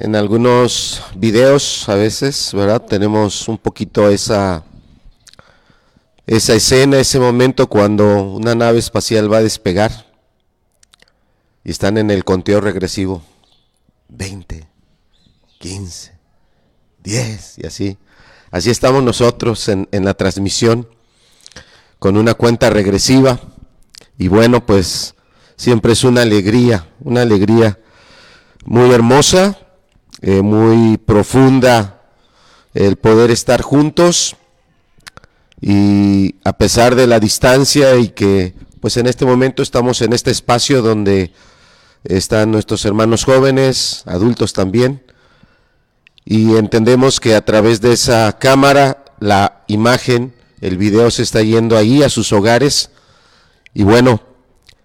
En algunos videos a veces, ¿verdad? Tenemos un poquito esa, esa escena, ese momento cuando una nave espacial va a despegar y están en el conteo regresivo. 20, 15, 10 y así. Así estamos nosotros en, en la transmisión con una cuenta regresiva y bueno, pues siempre es una alegría, una alegría muy hermosa eh, muy profunda el poder estar juntos y a pesar de la distancia y que pues en este momento estamos en este espacio donde están nuestros hermanos jóvenes, adultos también, y entendemos que a través de esa cámara la imagen, el video se está yendo ahí a sus hogares y bueno,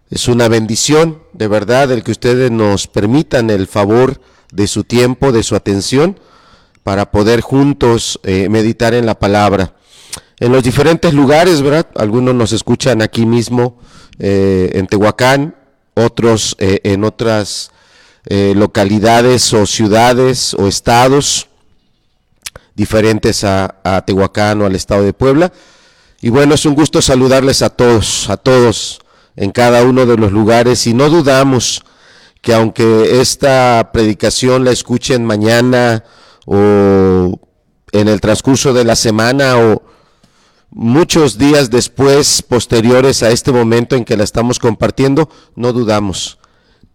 es una bendición de verdad el que ustedes nos permitan el favor de su tiempo, de su atención, para poder juntos eh, meditar en la palabra. En los diferentes lugares, ¿verdad? Algunos nos escuchan aquí mismo eh, en Tehuacán, otros eh, en otras localidades o ciudades o estados diferentes a, a Tehuacán o al estado de Puebla. Y bueno, es un gusto saludarles a todos, a todos en cada uno de los lugares y no dudamos que aunque esta predicación la escuchen mañana o en el transcurso de la semana o muchos días después, posteriores a este momento en que la estamos compartiendo, no dudamos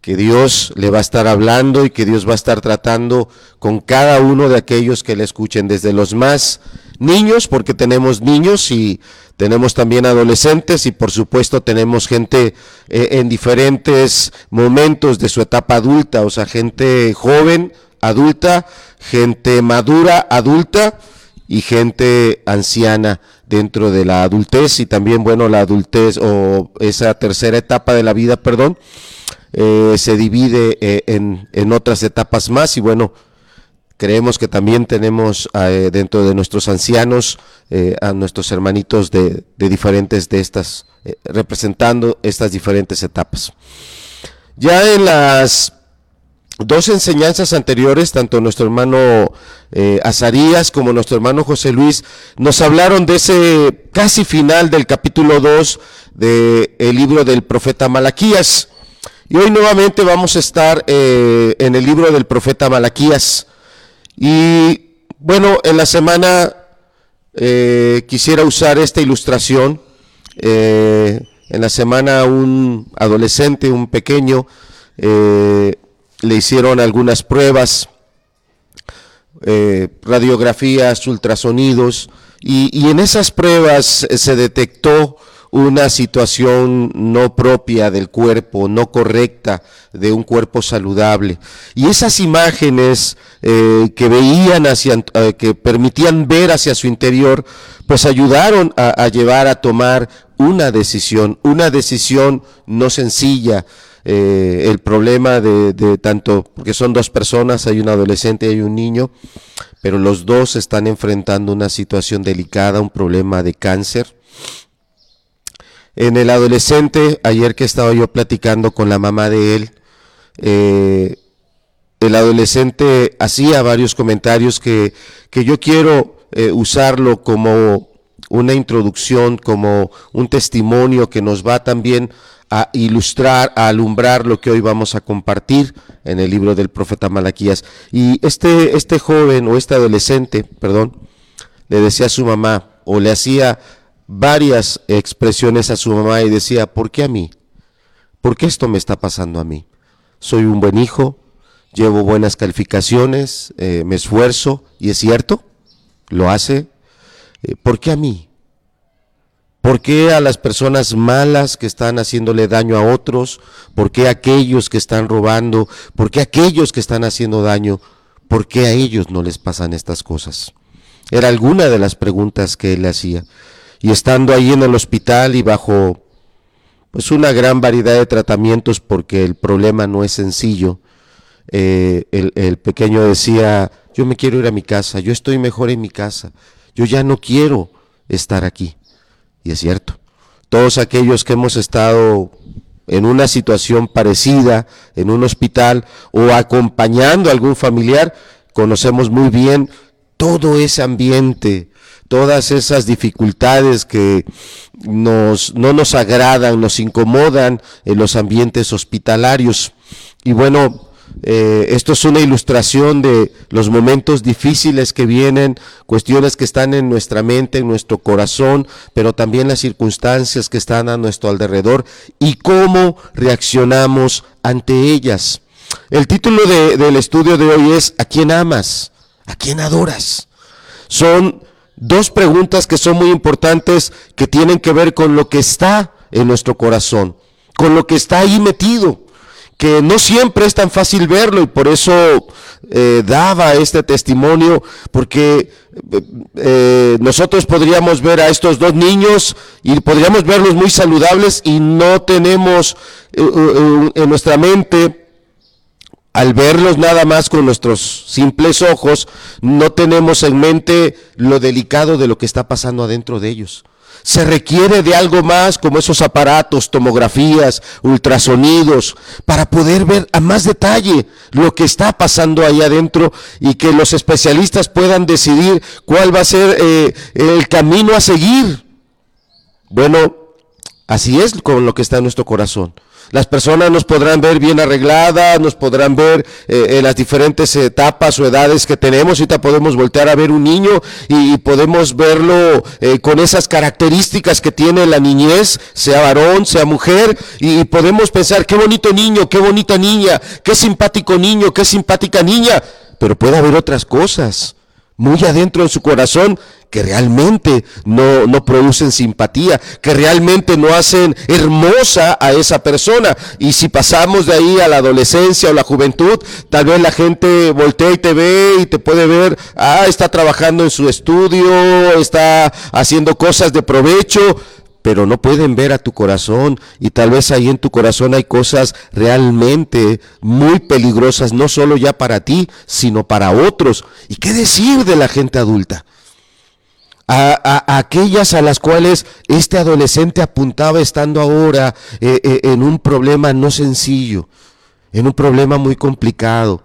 que Dios le va a estar hablando y que Dios va a estar tratando con cada uno de aquellos que le escuchen, desde los más niños, porque tenemos niños y tenemos también adolescentes y por supuesto tenemos gente eh, en diferentes momentos de su etapa adulta, o sea, gente joven, adulta, gente madura, adulta y gente anciana dentro de la adultez y también, bueno, la adultez o esa tercera etapa de la vida, perdón, eh, se divide eh, en, en otras etapas más y bueno, Creemos que también tenemos eh, dentro de nuestros ancianos eh, a nuestros hermanitos de, diferentes de estas, eh, representando estas diferentes etapas. Ya en las dos enseñanzas anteriores, tanto nuestro hermano Azarías como nuestro hermano José Luis, nos hablaron de ese casi final del capítulo 2 del libro del profeta Malaquías. Y hoy nuevamente vamos a estar en el libro del profeta Malaquías. Y bueno, en la semana eh, quisiera usar esta ilustración. Eh, en la semana un adolescente, un pequeño, eh, le hicieron algunas pruebas, radiografías, ultrasonidos, y, y, en esas pruebas se detectó una situación no propia del cuerpo, no correcta de un cuerpo saludable. Y esas imágenes eh, que veían hacia, eh, que permitían ver hacia su interior, pues ayudaron a, llevar a tomar una decisión, una decisión no sencilla. Eh, el problema de, de, tanto, porque son dos personas, hay un adolescente y hay un niño, pero los dos están enfrentando una situación delicada, un problema de cáncer en el adolescente, ayer que estaba yo platicando con la mamá de él, eh, el adolescente hacía varios comentarios que, que yo quiero eh, usarlo como una introducción, como un testimonio que nos va también a ilustrar, a alumbrar lo que hoy vamos a compartir en el libro del profeta Malaquías. Y este, este joven o este adolescente, perdón, le decía a su mamá o le hacía varias expresiones a su mamá y decía, ¿por qué a mí? ¿Por qué esto me está pasando a mí? Soy un buen hijo, llevo buenas calificaciones, eh, me esfuerzo, y es cierto, lo hace. Eh, ¿Por qué a mí? ¿Por qué a las personas malas que están haciéndole daño a otros? ¿Por qué a aquellos que están robando? ¿Por qué a aquellos que están haciendo daño? ¿Por qué a ellos no les pasan estas cosas? Era alguna de las preguntas que él le hacía y estando ahí en el hospital y bajo pues una gran variedad de tratamientos porque el problema no es sencillo, eh, el, el, pequeño decía, yo me quiero ir a mi casa, yo estoy mejor en mi casa, yo ya no quiero estar aquí. Y es cierto, todos aquellos que hemos estado en una situación parecida, en un hospital o acompañando a algún familiar, conocemos muy bien todo ese ambiente, todas esas dificultades que nos, no nos agradan, nos incomodan en los ambientes hospitalarios. Y bueno, eh, esto es una ilustración de los momentos difíciles que vienen, cuestiones que están en nuestra mente, en nuestro corazón, pero también las circunstancias que están a nuestro alrededor y cómo reaccionamos ante ellas. El título del estudio de hoy es ¿A quién amas? ¿A quién adoras? Son dos preguntas que son muy importantes que tienen que ver con lo que está en nuestro corazón, con lo que está ahí metido que no siempre es tan fácil verlo y por eso eh, daba este testimonio, porque eh, nosotros podríamos ver a estos dos niños y podríamos verlos muy saludables y no tenemos eh, en nuestra mente, al verlos nada más con nuestros simples ojos, no tenemos en mente lo delicado de lo que está pasando adentro de ellos. Se requiere de algo más como esos aparatos, tomografías, ultrasonidos, para poder ver a más detalle lo que está pasando ahí adentro y que los especialistas puedan decidir cuál va a ser eh, el camino a seguir. Bueno, así es con lo que está en nuestro corazón. Las personas nos podrán ver bien arregladas, nos podrán ver eh, en las diferentes etapas o edades que tenemos. Ahorita podemos voltear a ver un niño y, podemos verlo eh, con esas características que tiene la niñez, sea varón, sea mujer, y, y podemos pensar, qué bonito niño, qué bonita niña, qué simpático niño, qué simpática niña. Pero puede haber otras cosas muy adentro en su corazón que realmente no, no producen simpatía, que realmente no hacen hermosa a esa persona. Y si pasamos de ahí a la adolescencia o la juventud, tal vez la gente voltea y te ve y te puede ver, ah, está trabajando en su estudio, está haciendo cosas de provecho, pero no pueden ver a tu corazón y tal vez ahí en tu corazón hay cosas realmente muy peligrosas, no solo ya para ti, sino para otros. ¿Y qué decir de la gente adulta? a, aquellas a las cuales este adolescente apuntaba estando ahora eh, eh, en un problema no sencillo, en un problema muy complicado.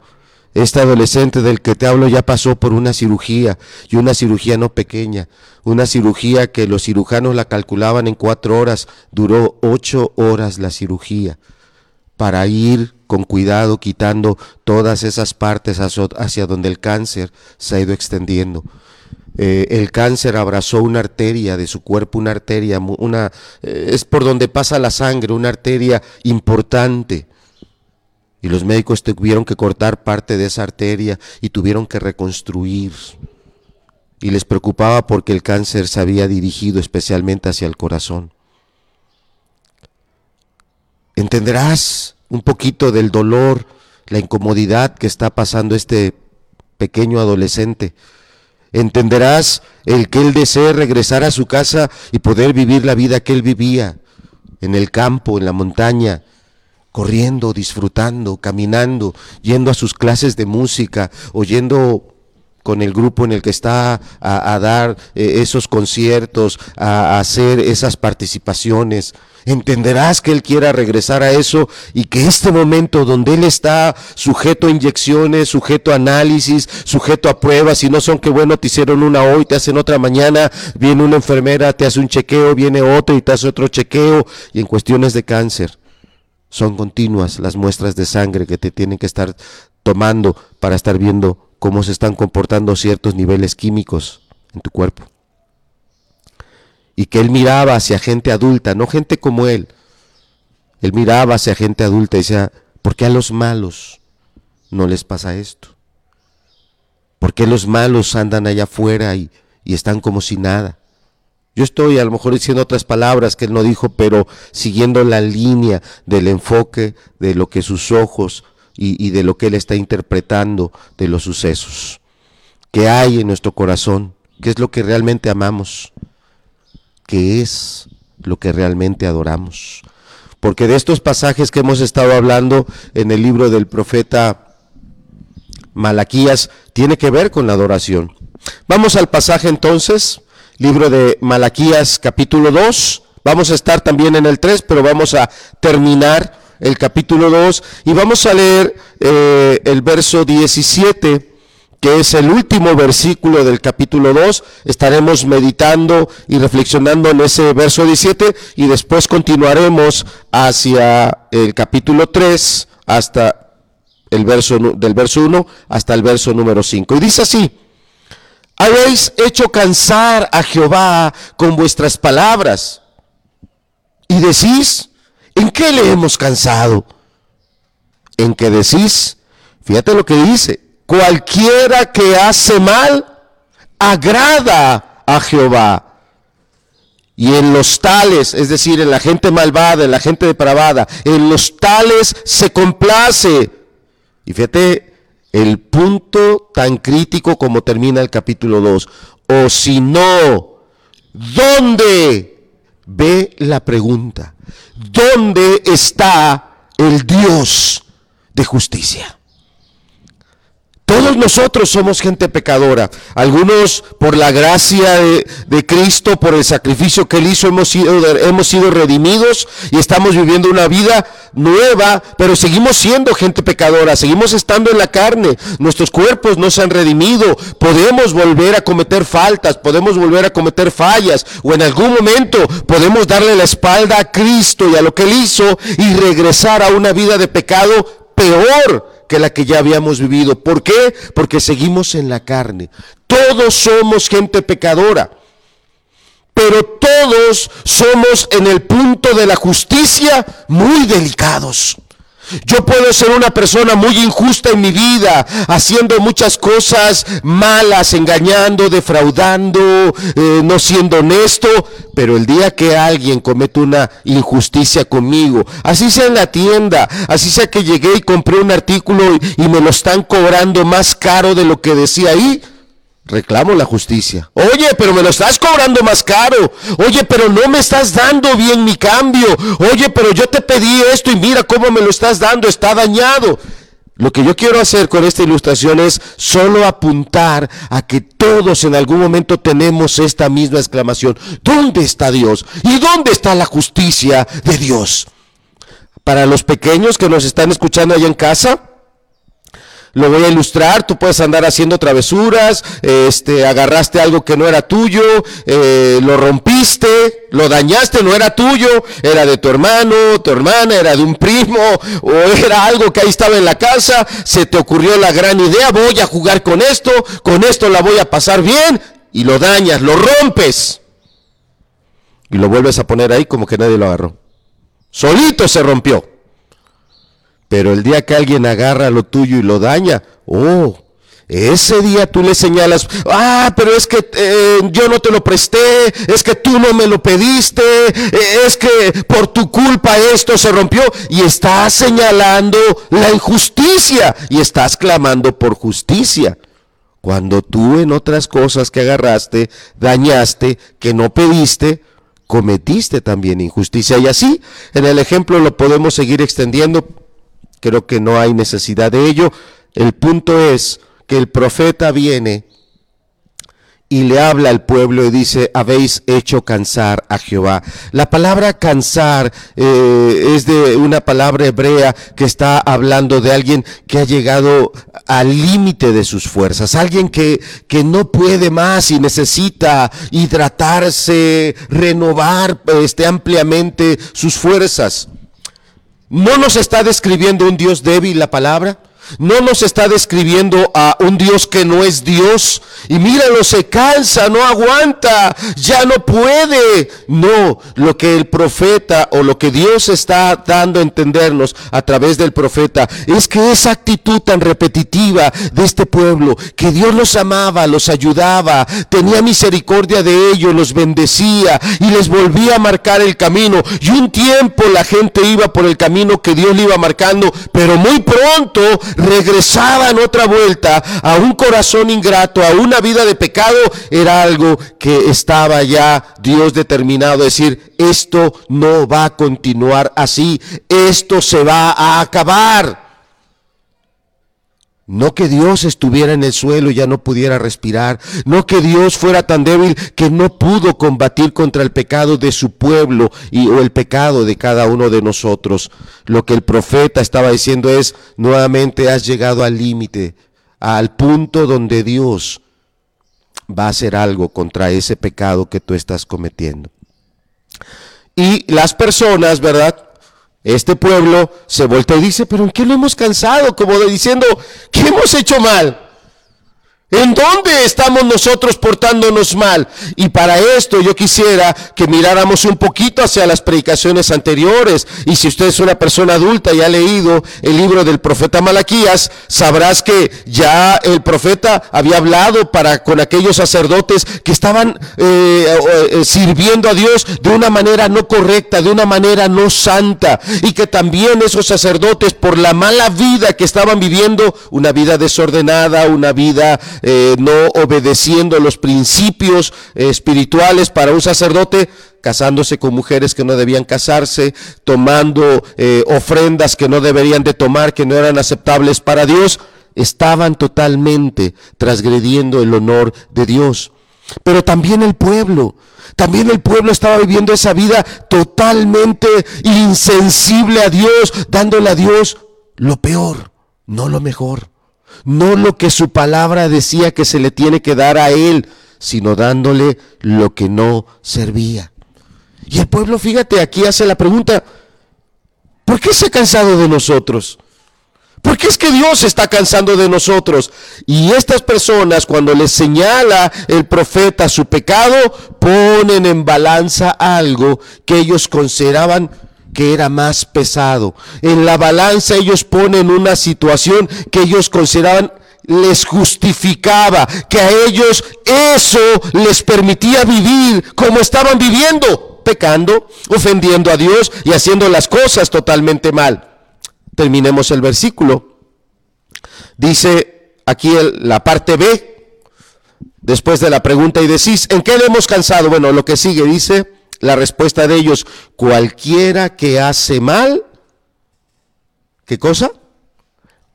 Este adolescente del que te hablo ya pasó por una cirugía y una cirugía no pequeña, una cirugía que los cirujanos la calculaban en cuatro horas, duró ocho horas la cirugía para ir con cuidado quitando todas esas partes hacia donde el cáncer se ha ido extendiendo. Eh, el cáncer abrazó una arteria de su cuerpo, una arteria, una, eh, es por donde pasa la sangre, una arteria importante. Y los médicos tuvieron que cortar parte de esa arteria y tuvieron que reconstruir. Y les preocupaba porque el cáncer se había dirigido especialmente hacia el corazón. Entenderás un poquito del dolor, la incomodidad que está pasando este pequeño adolescente entenderás el que él desee regresar a su casa y poder vivir la vida que él vivía, en el campo, en la montaña, corriendo, disfrutando, caminando, yendo a sus clases de música, oyendo con el grupo en el que está a, dar eh, esos conciertos, a hacer esas participaciones. Entenderás que Él quiera regresar a eso y que este momento donde Él está sujeto a inyecciones, sujeto a análisis, sujeto a pruebas, y no son que bueno, te hicieron una hoy, te hacen otra mañana, viene una enfermera, te hace un chequeo, viene otro y te hace otro chequeo, y en cuestiones de cáncer son continuas las muestras de sangre que te tienen que estar tomando para estar viendo cómo se están comportando ciertos niveles químicos en tu cuerpo y que él miraba hacia gente adulta, no gente como él. Él miraba hacia gente adulta y decía, ¿por qué a los malos no les pasa esto? ¿Por qué los malos andan allá afuera y, están como si nada? Yo estoy a lo mejor diciendo otras palabras que él no dijo, pero siguiendo la línea del enfoque de lo que sus ojos y, de lo que él está interpretando de los sucesos. ¿Qué hay en nuestro corazón? ¿Qué es lo que realmente amamos? qué es lo que realmente adoramos. Porque de estos pasajes que hemos estado hablando en el libro del profeta Malaquías, tiene que ver con la adoración. Vamos al pasaje entonces, libro de Malaquías capítulo 2, Vamos a estar también en el 3, pero vamos a terminar el capítulo 2 y vamos a leer eh, el verso 17 que es el último versículo del capítulo 2. Estaremos meditando y reflexionando en ese verso 17 y después continuaremos hacia el capítulo 3 hasta el verso del verso 1 hasta el verso número 5. Y dice así: Habéis hecho cansar a Jehová con vuestras palabras. Y decís, ¿en qué le hemos cansado? En que decís, fíjate lo que dice, cualquiera que hace mal, agrada a Jehová. Y en los tales, es decir, en la gente malvada, en la gente depravada, en los tales se complace. Y fíjate el punto tan crítico como termina el capítulo 2. O si no, ¿dónde? Ve la pregunta. ¿Dónde está el Dios de justicia? Todos nosotros somos gente pecadora. Algunos por la gracia de, Cristo, por el sacrificio que Él hizo, hemos sido, hemos sido redimidos y estamos viviendo una vida nueva, pero seguimos siendo gente pecadora, seguimos estando en la carne. Nuestros cuerpos no se han redimido. Podemos volver a cometer faltas, podemos volver a cometer fallas o en algún momento podemos darle la espalda a Cristo y a lo que Él hizo y regresar a una vida de pecado peor que la que ya habíamos vivido. ¿Por qué? Porque seguimos en la carne. Todos somos gente pecadora, pero todos somos en el punto de la justicia muy delicados. Yo puedo ser una persona muy injusta en mi vida, haciendo muchas cosas malas, engañando, defraudando, eh, no siendo honesto, pero el día que alguien comete una injusticia conmigo, así sea en la tienda, así sea que llegué y compré un artículo y, y me lo están cobrando más caro de lo que decía ahí, reclamo la justicia. Oye, pero me lo estás cobrando más caro. Oye, pero no me estás dando bien mi cambio. Oye, pero yo te pedí esto y mira cómo me lo estás dando, está dañado. Lo que yo quiero hacer con esta ilustración es solo apuntar a que todos en algún momento tenemos esta misma exclamación. ¿Dónde está Dios? ¿Y dónde está la justicia de Dios? Para los pequeños que nos están escuchando allá en casa, lo voy a ilustrar, tú puedes andar haciendo travesuras, este, agarraste algo que no era tuyo, eh, lo rompiste, lo dañaste, no era tuyo, era de tu hermano, tu hermana, era de un primo, o era algo que ahí estaba en la casa, se te ocurrió la gran idea, voy a jugar con esto, con esto la voy a pasar bien, y lo dañas, lo rompes, y lo vuelves a poner ahí como que nadie lo agarró. Solito se rompió. Pero el día que alguien agarra lo tuyo y lo daña, oh, ese día tú le señalas, ah, pero es que eh, yo no te lo presté, es que tú no me lo pediste, eh, es que por tu culpa esto se rompió y estás señalando la injusticia y estás clamando por justicia. Cuando tú en otras cosas que agarraste, dañaste, que no pediste, cometiste también injusticia. Y así, en el ejemplo lo podemos seguir extendiendo Creo que no hay necesidad de ello. El punto es que el profeta viene y le habla al pueblo y dice, habéis hecho cansar a Jehová. La palabra cansar eh, es de una palabra hebrea que está hablando de alguien que ha llegado al límite de sus fuerzas, alguien que, que no puede más y necesita hidratarse, renovar este, ampliamente sus fuerzas. ¿No nos está describiendo un Dios débil la palabra? No nos está describiendo a un Dios que no es Dios. Y míralo, se cansa, no aguanta, ya no puede. No, lo que el profeta o lo que Dios está dando a entendernos a través del profeta es que esa actitud tan repetitiva de este pueblo, que Dios los amaba, los ayudaba, tenía misericordia de ellos, los bendecía y les volvía a marcar el camino. Y un tiempo la gente iba por el camino que Dios le iba marcando, pero muy pronto regresaban otra vuelta a un corazón ingrato, a una vida de pecado, era algo que estaba ya Dios determinado a decir, esto no va a continuar así, esto se va a acabar. No que Dios estuviera en el suelo y ya no pudiera respirar. No que Dios fuera tan débil que no pudo combatir contra el pecado de su pueblo y, o el pecado de cada uno de nosotros. Lo que el profeta estaba diciendo es, nuevamente has llegado al límite, al punto donde Dios va a hacer algo contra ese pecado que tú estás cometiendo. Y las personas, ¿verdad? Este pueblo se voltea y dice, pero ¿en qué lo hemos cansado? Como diciendo, ¿qué hemos hecho mal? ¿En dónde estamos nosotros portándonos mal? Y para esto yo quisiera que miráramos un poquito hacia las predicaciones anteriores. Y si usted es una persona adulta y ha leído el libro del profeta Malaquías, sabrás que ya el profeta había hablado para con aquellos sacerdotes que estaban eh, eh, sirviendo a Dios de una manera no correcta, de una manera no santa. Y que también esos sacerdotes, por la mala vida que estaban viviendo, una vida desordenada, una vida eh, no obedeciendo los principios eh, espirituales para un sacerdote, casándose con mujeres que no debían casarse, tomando eh, ofrendas que no deberían de tomar, que no eran aceptables para Dios, estaban totalmente transgrediendo el honor de Dios. Pero también el pueblo, también el pueblo estaba viviendo esa vida totalmente insensible a Dios, dándole a Dios lo peor, no lo mejor no lo que su palabra decía que se le tiene que dar a él, sino dándole lo que no servía. Y el pueblo, fíjate, aquí hace la pregunta, ¿por qué se ha cansado de nosotros? ¿Por qué es que Dios está cansando de nosotros? Y estas personas, cuando les señala el profeta su pecado, ponen en balanza algo que ellos consideraban que era más pesado. En la balanza ellos ponen una situación que ellos consideraban les justificaba, que a ellos eso les permitía vivir como estaban viviendo, pecando, ofendiendo a Dios y haciendo las cosas totalmente mal. Terminemos el versículo. Dice aquí la parte B, después de la pregunta y decís, ¿en qué le hemos cansado? Bueno, lo que sigue dice, la respuesta de ellos, cualquiera que hace mal, ¿qué cosa?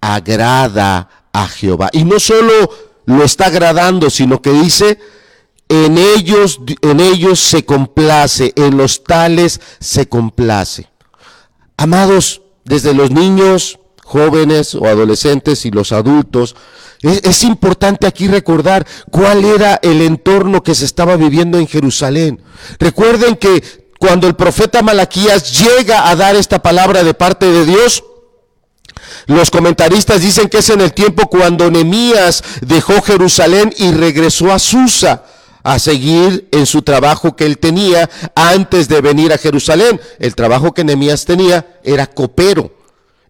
Agrada a Jehová. Y no solo lo está agradando, sino que dice, en ellos, en ellos se complace, en los tales se complace. Amados, desde los niños, jóvenes o adolescentes y los adultos, es, importante aquí recordar cuál era el entorno que se estaba viviendo en Jerusalén. Recuerden que cuando el profeta Malaquías llega a dar esta palabra de parte de Dios, los comentaristas dicen que es en el tiempo cuando Nemías dejó Jerusalén y regresó a Susa a seguir en su trabajo que él tenía antes de venir a Jerusalén. El trabajo que Nemías tenía era copero.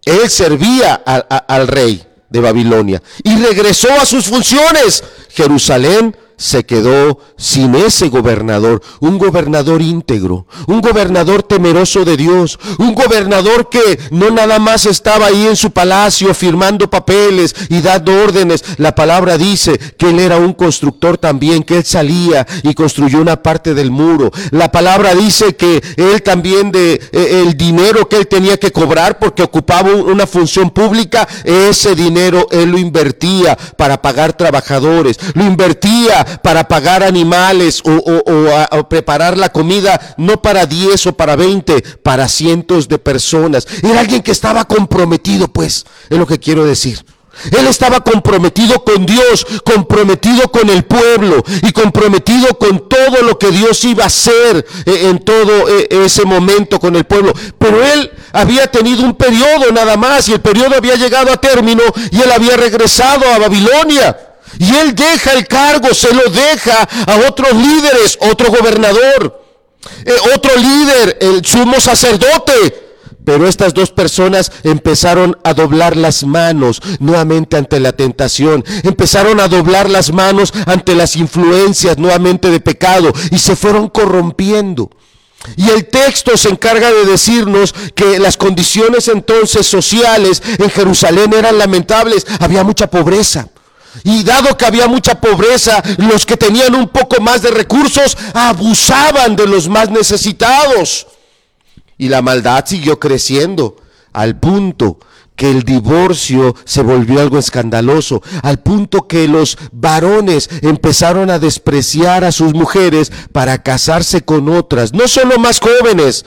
Él servía al rey de Babilonia y regresó a sus funciones. Jerusalén se quedó sin ese gobernador, un gobernador íntegro, un gobernador temeroso de Dios, un gobernador que no nada más estaba ahí en su palacio firmando papeles y dando órdenes. La palabra dice que él era un constructor también, que él salía y construyó una parte del muro. La palabra dice que él también de eh, el dinero que él tenía que cobrar porque ocupaba una función pública, ese dinero él lo invertía para pagar trabajadores, lo invertía para pagar animales o, preparar la comida, no para 10 o para 20, para cientos de personas. Era alguien que estaba comprometido, pues, es lo que quiero decir. Él estaba comprometido con Dios, comprometido con el pueblo y comprometido con todo lo que Dios iba a hacer eh, en todo eh, ese momento con el pueblo. Pero él había tenido un periodo nada más y el periodo había llegado a término y él había regresado a Babilonia. Y él deja el cargo, se lo deja a otros líderes, otro gobernador, eh, otro líder, el sumo sacerdote. Pero estas dos personas empezaron a doblar las manos nuevamente ante la tentación. Empezaron a doblar las manos ante las influencias nuevamente de pecado y se fueron corrompiendo. Y el texto se encarga de decirnos que las condiciones entonces sociales en Jerusalén eran lamentables. Había mucha pobreza. Y dado que había mucha pobreza, los que tenían un poco más de recursos abusaban de los más necesitados. Y la maldad siguió creciendo al punto que el divorcio se volvió algo escandaloso, al punto que los varones empezaron a despreciar a sus mujeres para casarse con otras, no solo más jóvenes,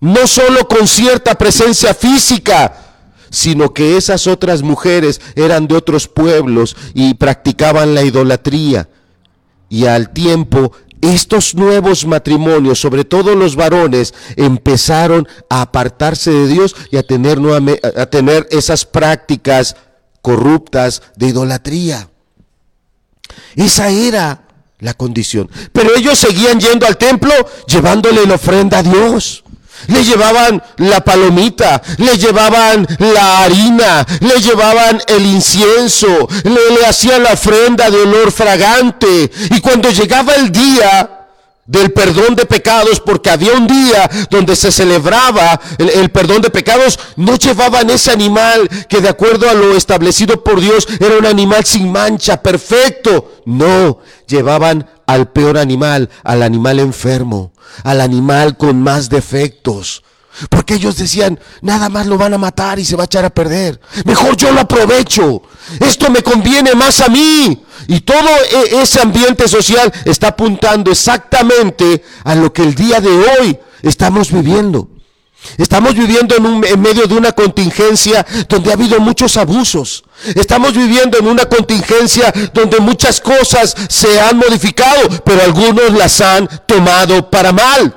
no solo con cierta presencia física, sino que esas otras mujeres eran de otros pueblos y practicaban la idolatría. Y al tiempo estos nuevos matrimonios, sobre todo los varones, empezaron a apartarse de Dios y a tener, a tener esas prácticas corruptas de idolatría. Esa era la condición. Pero ellos seguían yendo al templo llevándole la ofrenda a Dios. Le llevaban la palomita, le llevaban la harina, le llevaban el incienso, le, hacían la ofrenda de olor fragante. Y cuando llegaba el día del perdón de pecados, porque había un día donde se celebraba el, el, perdón de pecados, no llevaban ese animal que de acuerdo a lo establecido por Dios era un animal sin mancha, perfecto. No, llevaban al peor animal, al animal enfermo, al animal con más defectos. Porque ellos decían, nada más lo van a matar y se va a echar a perder. Mejor yo lo aprovecho. Esto me conviene más a mí. Y todo e, ese ambiente social está apuntando exactamente a lo que el día de hoy estamos viviendo. Estamos viviendo en, un, en, medio de una contingencia donde ha habido muchos abusos. Estamos viviendo en una contingencia donde muchas cosas se han modificado, pero algunos las han tomado para mal.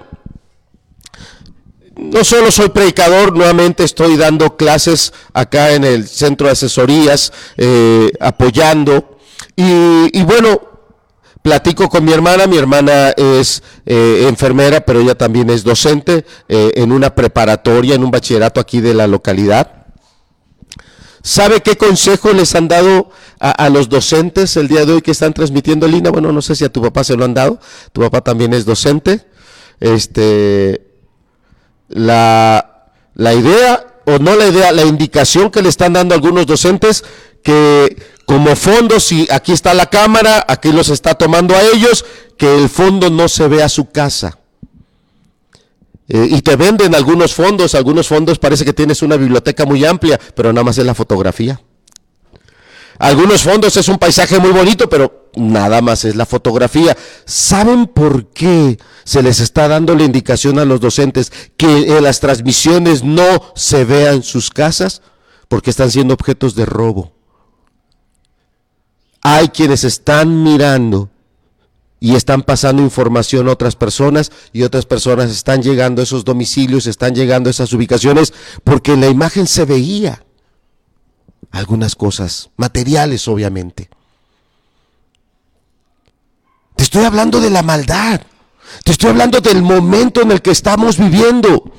No solo soy predicador, nuevamente estoy dando clases acá en el centro de asesorías, eh, apoyando. Y, y bueno, platico con mi hermana, mi hermana es eh, enfermera, pero ella también es docente eh, en una preparatoria, en un bachillerato aquí de la localidad. ¿Sabe qué consejo les han dado a, los docentes el día de hoy que están transmitiendo Lina? Bueno, no sé si a tu papá se lo han dado, tu papá también es docente. Este, la, la idea, o no la idea, la indicación que le están dando algunos docentes que como fondo, si aquí está la cámara, aquí los está tomando a ellos, que el fondo no se vea su casa. Eh, y te venden algunos fondos, algunos fondos parece que tienes una biblioteca muy amplia, pero nada más es la fotografía. Algunos fondos es un paisaje muy bonito, pero nada más es la fotografía. ¿Saben por qué se les está dando la indicación a los docentes que en las transmisiones no se vean sus casas? Porque están siendo objetos de robo hay quienes están mirando y están pasando información a otras personas y otras personas están llegando a esos domicilios, están llegando a esas ubicaciones porque en la imagen se veía algunas cosas materiales obviamente. Te estoy hablando de la maldad. Te estoy hablando del momento en el que estamos viviendo.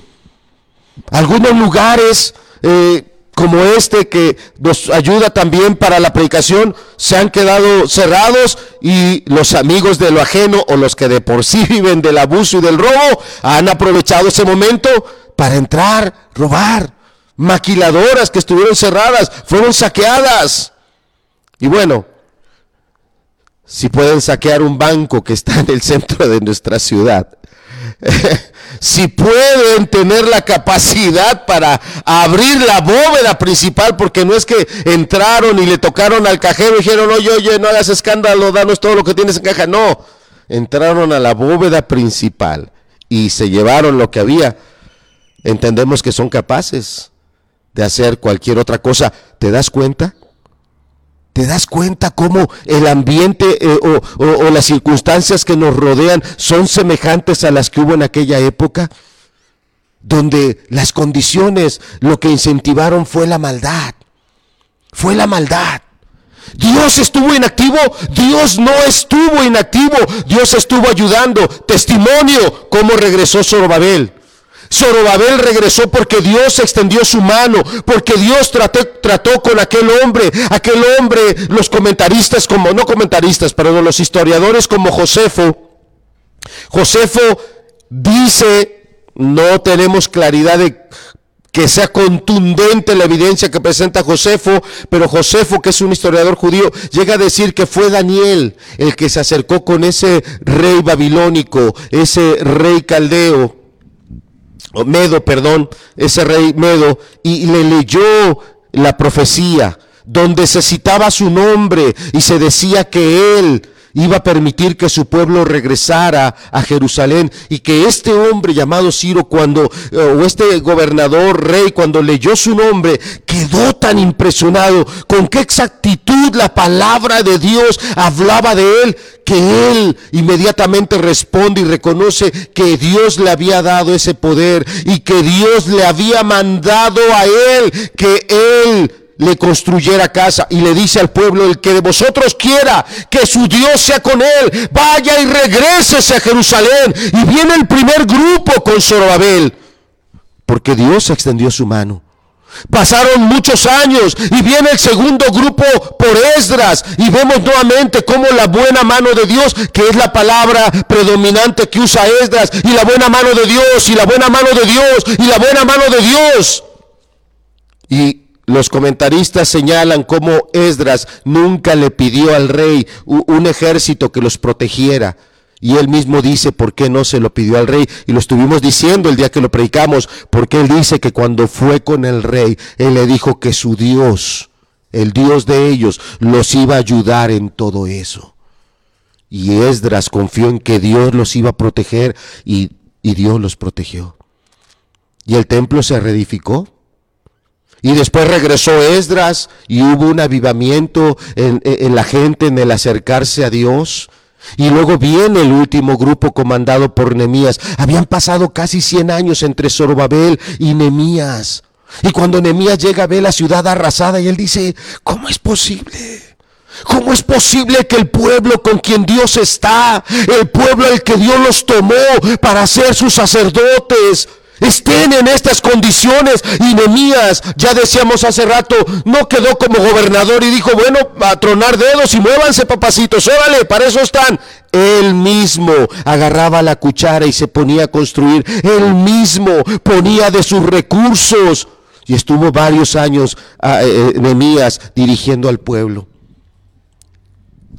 Algunos lugares eh, como este que nos ayuda también para la predicación, se han quedado cerrados y los amigos de lo ajeno o los que de por sí viven del abuso y del robo han aprovechado ese momento para entrar, robar. Maquiladoras que estuvieron cerradas, fueron saqueadas. Y bueno, si pueden saquear un banco que está en el centro de nuestra ciudad, si pueden tener la capacidad para abrir la bóveda principal, porque no es que entraron y le tocaron al cajero y dijeron, oye, oye, no hagas escándalo, danos todo lo que tienes en caja. No, entraron a la bóveda principal y se llevaron lo que había. Entendemos que son capaces de hacer cualquier otra cosa. ¿Te das cuenta? ¿Te das cuenta cómo el ambiente eh, o, las circunstancias que nos rodean son semejantes a las que hubo en aquella época? Donde las condiciones lo que incentivaron fue la maldad. Fue la maldad. Dios estuvo inactivo, Dios no estuvo inactivo, Dios estuvo ayudando. Testimonio, cómo regresó Zorobabel. Zorobabel regresó porque Dios extendió su mano, porque Dios trató, trató, con aquel hombre, aquel hombre, los comentaristas como, no comentaristas, pero los historiadores como Josefo. Josefo dice, no tenemos claridad de que sea contundente la evidencia que presenta Josefo, pero Josefo, que es un historiador judío, llega a decir que fue Daniel el que se acercó con ese rey babilónico, ese rey caldeo Medo, perdón, ese rey Medo, y le leyó la profecía, donde se citaba su nombre y se decía que él iba a permitir que su pueblo regresara a Jerusalén y que este hombre llamado Ciro cuando eh, o este gobernador rey cuando leyó su nombre quedó tan impresionado con qué exactitud la palabra de Dios hablaba de él que él inmediatamente responde y reconoce que Dios le había dado ese poder y que Dios le había mandado a él que él le construyera casa y le dice al pueblo, el que de vosotros quiera que su Dios sea con él, vaya y regrese a Jerusalén. Y viene el primer grupo con Zorobabel, porque Dios extendió su mano. Pasaron muchos años y viene el segundo grupo por Esdras y vemos nuevamente cómo la buena mano de Dios, que es la palabra predominante que usa Esdras, y la buena mano de Dios, y la buena mano de Dios, y la buena mano de Dios. Y los comentaristas señalan cómo Esdras nunca le pidió al rey un ejército que los protegiera. Y él mismo dice por qué no se lo pidió al rey. Y lo estuvimos diciendo el día que lo predicamos, porque él dice que cuando fue con el rey, él le dijo que su Dios, el Dios de ellos, los iba a ayudar en todo eso. Y Esdras confió en que Dios los iba a proteger y, y Dios los protegió. Y el templo se reedificó. Y después regresó Esdras y hubo un avivamiento en, la gente en el acercarse a Dios. Y luego viene el último grupo comandado por Nemías. Habían pasado casi 100 años entre Zorobabel y Nemías. Y cuando Nemías llega a ver la ciudad arrasada y él dice, ¿cómo es posible? ¿Cómo es posible que el pueblo con quien Dios está, el pueblo al que Dios los tomó para ser sus sacerdotes, estén en estas condiciones. Y Nemías, ya decíamos hace rato, no quedó como gobernador y dijo, bueno, a tronar dedos y muévanse papacitos, órale, para eso están. Él mismo agarraba la cuchara y se ponía a construir. Él mismo ponía de sus recursos. Y estuvo varios años ah, eh, Nemías dirigiendo al pueblo.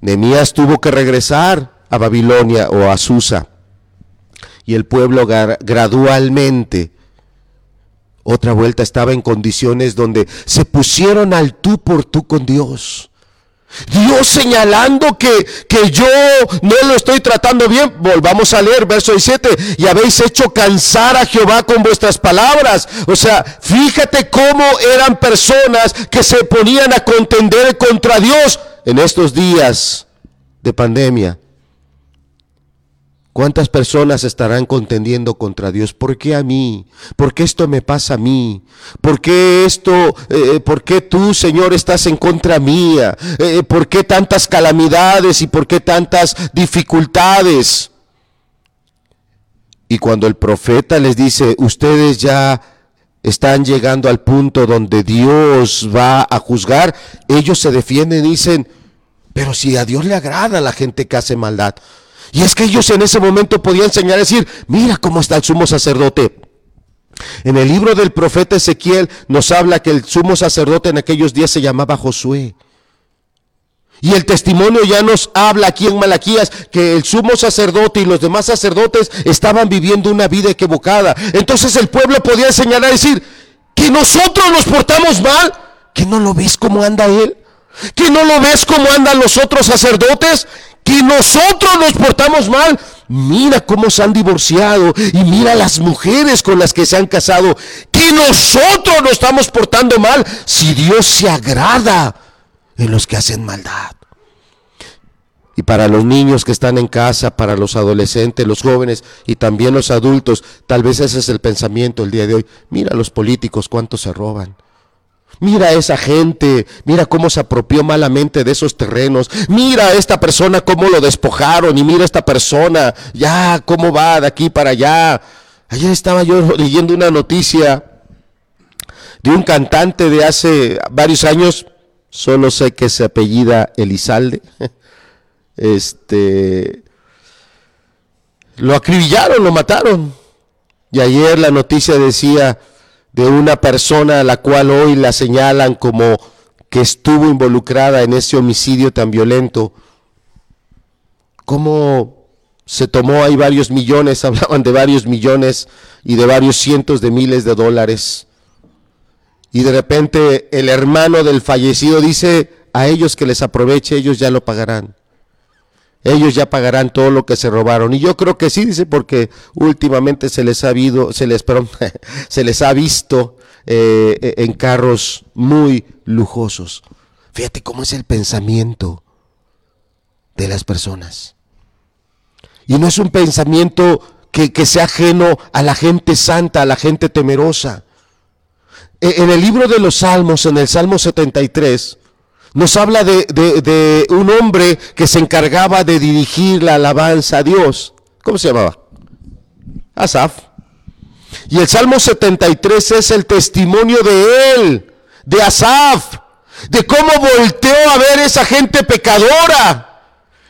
Nemías tuvo que regresar a Babilonia o a Susa y el pueblo gradualmente otra vuelta estaba en condiciones donde se pusieron al tú por tú con Dios. Dios señalando que, que yo no lo estoy tratando bien. Volvamos a leer verso 17. Y habéis hecho cansar a Jehová con vuestras palabras. O sea, fíjate cómo eran personas que se ponían a contender contra Dios en estos días de pandemia. ¿Cuántas personas estarán contendiendo contra Dios? ¿Por qué a mí? ¿Por qué esto me pasa a mí? ¿Por qué esto, eh, por qué tú, Señor, estás en contra mía? Eh, ¿Por qué tantas calamidades y por qué tantas dificultades? Y cuando el profeta les dice, ustedes ya están llegando al punto donde Dios va a juzgar, ellos se defienden y dicen, pero si a Dios le agrada la gente que hace maldad. Y es que ellos en ese momento podían enseñar a decir, mira cómo está el sumo sacerdote. En el libro del profeta Ezequiel nos habla que el sumo sacerdote en aquellos días se llamaba Josué. Y el testimonio ya nos habla aquí en Malaquías que el sumo sacerdote y los demás sacerdotes estaban viviendo una vida equivocada. Entonces el pueblo podía enseñar a decir que nosotros nos portamos mal, que no lo ves como anda él, que no lo ves como andan los otros sacerdotes, que nosotros nos portamos mal. Mira cómo se han divorciado y mira las mujeres con las que se han casado. Que nosotros nos estamos portando mal si Dios se agrada en los que hacen maldad. Y para los niños que están en casa, para los adolescentes, los jóvenes y también los adultos, tal vez ese es el pensamiento el día de hoy. Mira los políticos cuánto se roban. Mira a esa gente, mira cómo se apropió malamente de esos terrenos. Mira a esta persona cómo lo despojaron y mira a esta persona, ya, cómo va de aquí para allá. Ayer estaba yo leyendo una noticia de un cantante de hace varios años, solo sé que se apellida Elizalde. Este lo acribillaron, lo mataron. Y ayer la noticia decía de una persona a la cual hoy la señalan como que estuvo involucrada en ese homicidio tan violento. ¿Cómo se tomó ahí varios millones? Hablaban de varios millones y de varios cientos de miles de dólares. y de repente el hermano del fallecido dice a ellos que les aproveche, ellos ya lo pagarán. Ellos ya pagarán todo lo que se robaron. Y yo creo que sí, dice, porque últimamente se les ha, habido, se les, visto eh, en carros muy lujosos. Fíjate cómo es el pensamiento de las personas. Y no es un pensamiento que, que sea ajeno a la gente santa, a la gente temerosa. E, en el libro de los Salmos, en el Salmo 73, nos habla de, un hombre que se encargaba de dirigir la alabanza a Dios. ¿Cómo se llamaba? Asaf. Y el Salmo 73 es el testimonio de él, de Asaf, de cómo volteó a ver esa gente pecadora.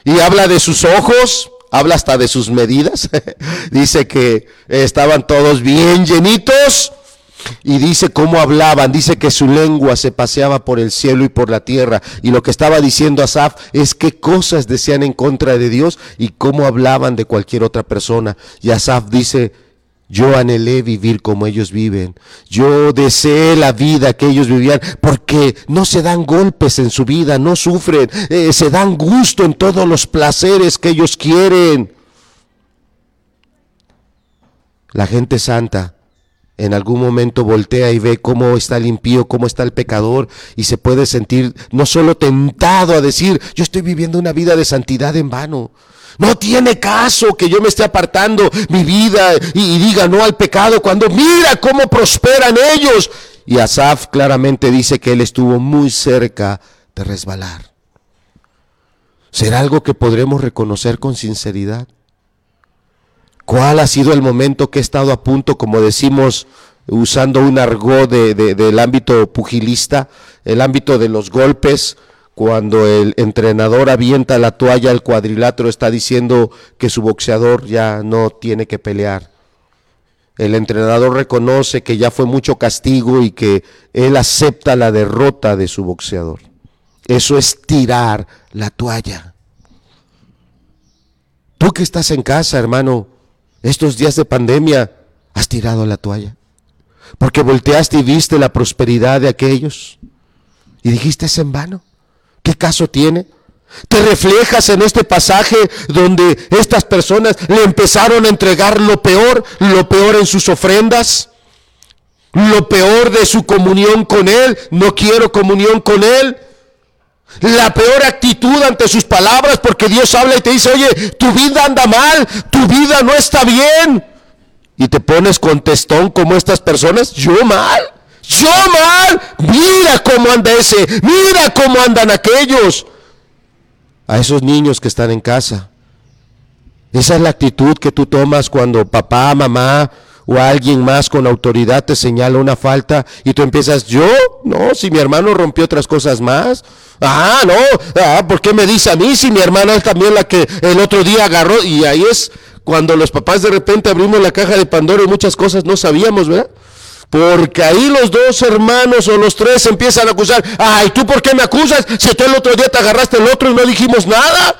Y habla de sus ojos, habla hasta de sus medidas. Dice que estaban todos bien llenitos y dice cómo hablaban, dice que su lengua se paseaba por el cielo y por la tierra. Y lo que estaba diciendo Asaf es qué cosas decían en contra de Dios y cómo hablaban de cualquier otra persona. Y Asaf dice, yo anhelé vivir como ellos viven. Yo deseé la vida que ellos vivían porque no se dan golpes en su vida, no sufren, eh, se dan gusto en todos los placeres que ellos quieren. La gente santa en algún momento voltea y ve cómo está el impío, cómo está el pecador y se puede sentir no solo tentado a decir, yo estoy viviendo una vida de santidad en vano. No tiene caso que yo me esté apartando mi vida y, diga no al pecado cuando mira cómo prosperan ellos. Y Asaf claramente dice que él estuvo muy cerca de resbalar. ¿Será algo que podremos reconocer con sinceridad? ¿Cuál ha sido el momento que he estado a punto, como decimos, usando un argot de, del ámbito pugilista, el ámbito de los golpes, cuando el entrenador avienta la toalla al cuadrilátero, está diciendo que su boxeador ya no tiene que pelear. El entrenador reconoce que ya fue mucho castigo y que él acepta la derrota de su boxeador. Eso es tirar la toalla. Tú que estás en casa, hermano, estos días de pandemia has tirado la toalla. Porque volteaste y viste la prosperidad de aquellos. Y dijiste, es en vano. ¿Qué caso tiene? Te reflejas en este pasaje donde estas personas le empezaron a entregar lo peor, lo peor en sus ofrendas, lo peor de su comunión con Él. No quiero comunión con Él la peor actitud ante sus palabras, porque Dios habla y te dice, oye, tu vida anda mal, tu vida no está bien. Y te pones contestón como estas personas, yo mal, yo mal, mira cómo anda ese, mira cómo andan aquellos. A esos niños que están en casa. Esa es la actitud que tú tomas cuando papá, mamá, o alguien más con autoridad te señala una falta y tú empiezas, yo, no, si mi hermano rompió otras cosas más. Ah, no, ah, ¿por qué me dice a mí si mi hermana es también la que el otro día agarró? Y ahí es cuando los papás de repente abrimos la caja de Pandora y muchas cosas no sabíamos, ¿verdad? Porque ahí los dos hermanos o los tres empiezan a acusar, ay, ¿tú por qué me acusas? Si tú el otro día te agarraste el otro y no dijimos nada.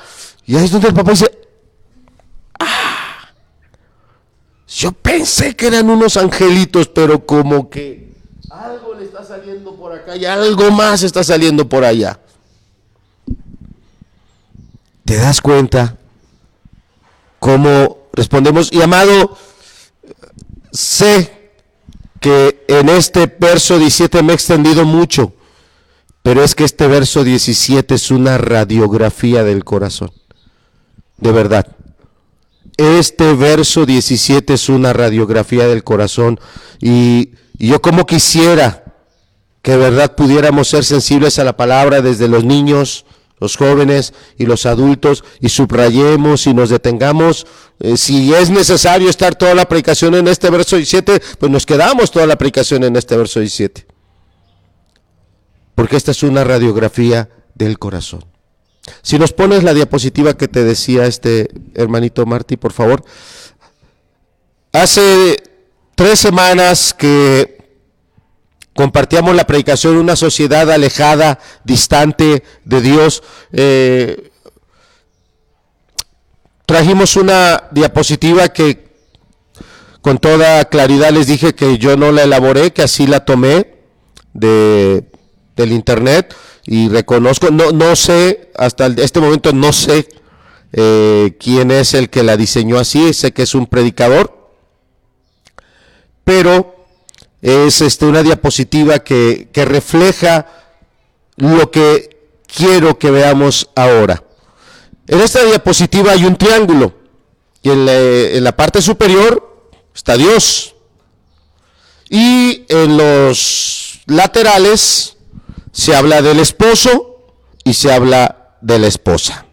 Y ahí es donde el papá dice, ah yo pensé que eran unos angelitos, pero como que algo le está saliendo por acá y algo más está saliendo por allá. ¿Te das cuenta cómo respondemos? Y amado, sé que en este verso 17 me he extendido mucho, pero es que este verso 17 es una radiografía del corazón. De verdad. Este verso 17 es una radiografía del corazón y, yo como quisiera que verdad pudiéramos ser sensibles a la palabra desde los niños, los jóvenes y los adultos y subrayemos y nos detengamos. Eh, si es necesario estar toda la predicación en este verso 17, pues nos quedamos toda la predicación en este verso 17. Porque esta es una radiografía del corazón. Si nos pones la diapositiva que te decía este hermanito Martí, por favor. Hace tres semanas que compartíamos la predicación en una sociedad alejada, distante de Dios. Eh, trajimos una diapositiva que con toda claridad les dije que yo no la elaboré, que así la tomé de, del internet y reconozco, no, no sé, hasta este momento no sé eh, quién es el que la diseñó así, sé que es un predicador, pero es este, una diapositiva que, que refleja lo que quiero que veamos ahora. En esta diapositiva hay un triángulo y en la, en la parte superior está Dios y en los laterales se habla del esposo y se habla de la esposa.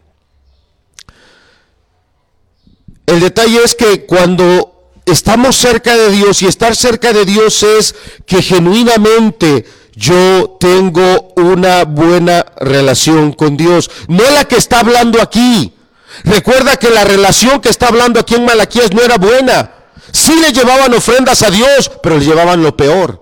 El detalle es que cuando estamos cerca de Dios y estar cerca de Dios es que genuinamente yo tengo una buena relación con Dios, no la que está hablando aquí. Recuerda que la relación que está hablando aquí en Malaquías no era buena. Sí le llevaban ofrendas a Dios, pero le llevaban lo peor.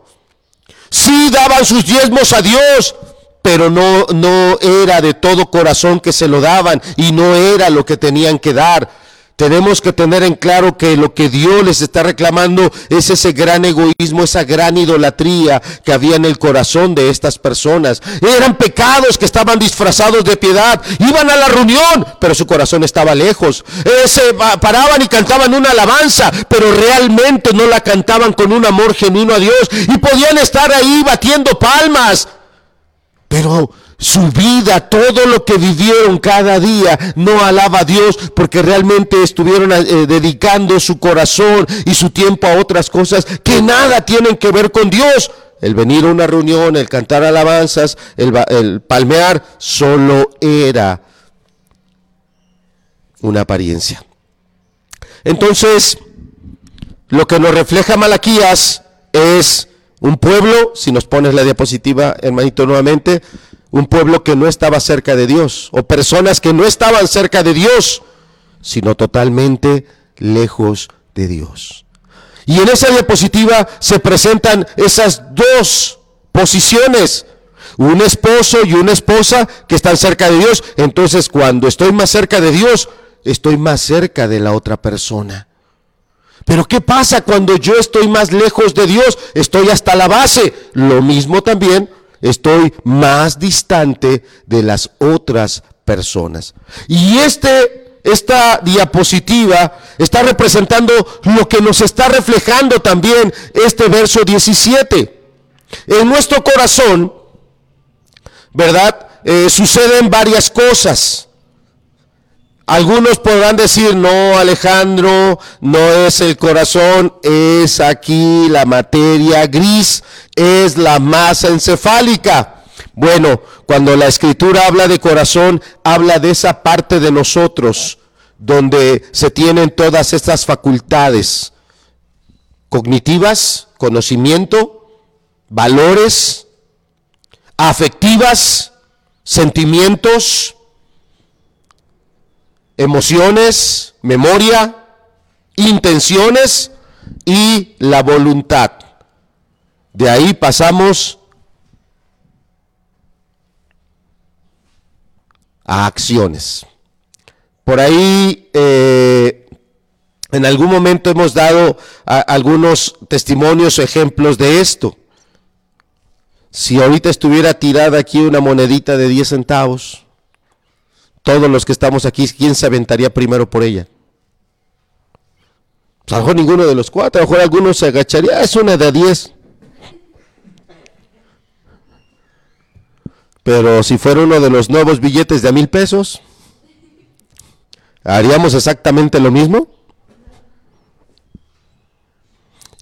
Sí daban sus diezmos a Dios, pero no, no era de todo corazón que se lo daban y no era lo que tenían que dar. Tenemos que tener en claro que lo que Dios les está reclamando es ese gran egoísmo, esa gran idolatría que había en el corazón de estas personas. Eran pecados que estaban disfrazados de piedad. Iban a la reunión, pero su corazón estaba lejos. Eh, se paraban y cantaban una alabanza, pero realmente no la cantaban con un amor genuino a Dios. Y podían estar ahí batiendo palmas. Pero su vida, todo lo que vivieron cada día, no alaba a Dios porque realmente estuvieron eh, dedicando su corazón y su tiempo a otras cosas que nada tienen que ver con Dios. El venir a una reunión, el cantar alabanzas, el, el palmear, solo era una apariencia. Entonces, lo que nos refleja Malaquías es un pueblo, si nos pones la diapositiva, hermanito, nuevamente, un pueblo que no estaba cerca de Dios, o personas que no estaban cerca de Dios, sino totalmente lejos de Dios. Y en esa diapositiva se presentan esas dos posiciones, un esposo y una esposa que están cerca de Dios. Entonces cuando estoy más cerca de Dios, estoy más cerca de la otra persona. Pero ¿qué pasa cuando yo estoy más lejos de Dios? Estoy hasta la base. Lo mismo también estoy más distante de las otras personas. Y este, esta diapositiva está representando lo que nos está reflejando también este verso 17. En nuestro corazón, ¿verdad? Eh, suceden varias cosas. Algunos podrán decir, no, Alejandro, no es el corazón, es aquí la materia gris, es la masa encefálica. Bueno, cuando la escritura habla de corazón, habla de esa parte de nosotros donde se tienen todas estas facultades cognitivas, conocimiento, valores, afectivas, sentimientos, emociones, memoria, intenciones y la voluntad. De ahí pasamos a acciones. Por ahí eh, en algún momento hemos dado algunos testimonios o ejemplos de esto. Si ahorita estuviera tirada aquí una monedita de 10 centavos, todos los que estamos aquí, ¿quién se aventaría primero por ella? Pues a lo mejor ninguno de los cuatro, a lo mejor alguno se agacharía, es una de diez. Pero si fuera uno de los nuevos billetes de a mil pesos, ¿haríamos exactamente lo mismo?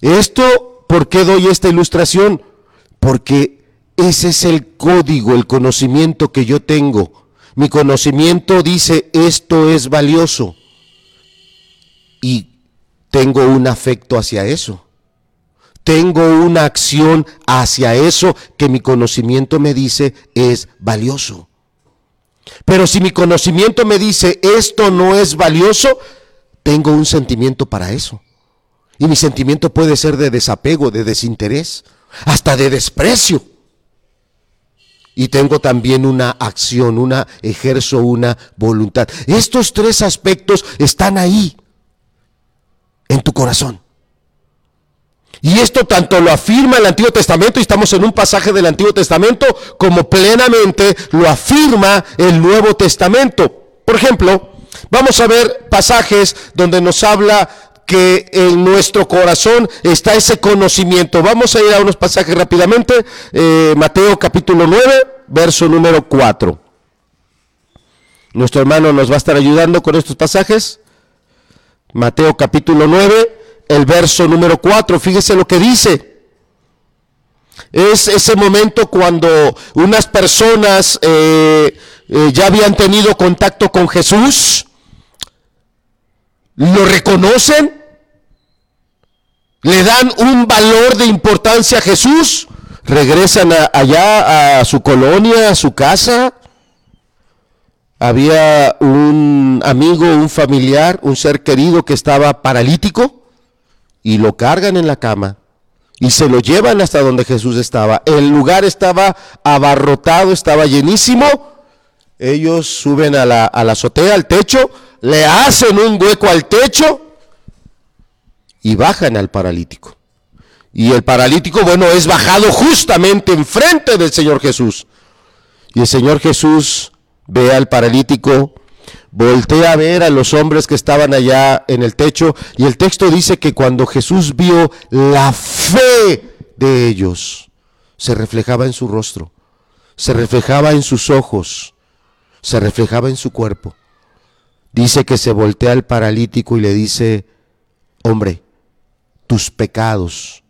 Esto, ¿por qué doy esta ilustración? Porque ese es el código, el conocimiento que yo tengo mi conocimiento dice, esto es valioso. Y tengo un afecto hacia eso. Tengo una acción hacia eso que mi conocimiento me dice es valioso. Pero si mi conocimiento me dice esto no es valioso, tengo un sentimiento para eso. Y mi sentimiento puede ser de desapego, de desinterés, hasta de desprecio y tengo también una acción, una ejerzo una voluntad. Estos tres aspectos están ahí en tu corazón. Y esto tanto lo afirma el Antiguo Testamento, y estamos en un pasaje del Antiguo Testamento, como plenamente lo afirma el Nuevo Testamento. Por ejemplo, vamos a ver pasajes donde nos habla que en nuestro corazón está ese conocimiento. Vamos a ir a unos pasajes rápidamente. Eh, Mateo capítulo 9, verso número 4. Nuestro hermano nos va a estar ayudando con estos pasajes. Mateo capítulo 9, el verso número 4. Fíjese lo que dice. Es ese momento cuando unas personas eh, eh, ya habían tenido contacto con Jesús, lo reconocen, le dan un valor de importancia a Jesús, regresan allá a su colonia, a su casa. Había un amigo, un familiar, un ser querido que estaba paralítico y lo cargan en la cama y se lo llevan hasta donde Jesús estaba. El lugar estaba abarrotado, estaba llenísimo. Ellos suben a la, azotea, al techo, le hacen un hueco al techo y bajan al paralítico. Y el paralítico, bueno, es bajado justamente enfrente del Señor Jesús. Y el Señor Jesús ve al paralítico, voltea a ver a los hombres que estaban allá en el techo. Y el texto dice que cuando Jesús vio la fe de ellos, se reflejaba en su rostro, se reflejaba en sus ojos, se reflejaba en su cuerpo. Dice que se voltea al paralítico y le dice, hombre, tus pecados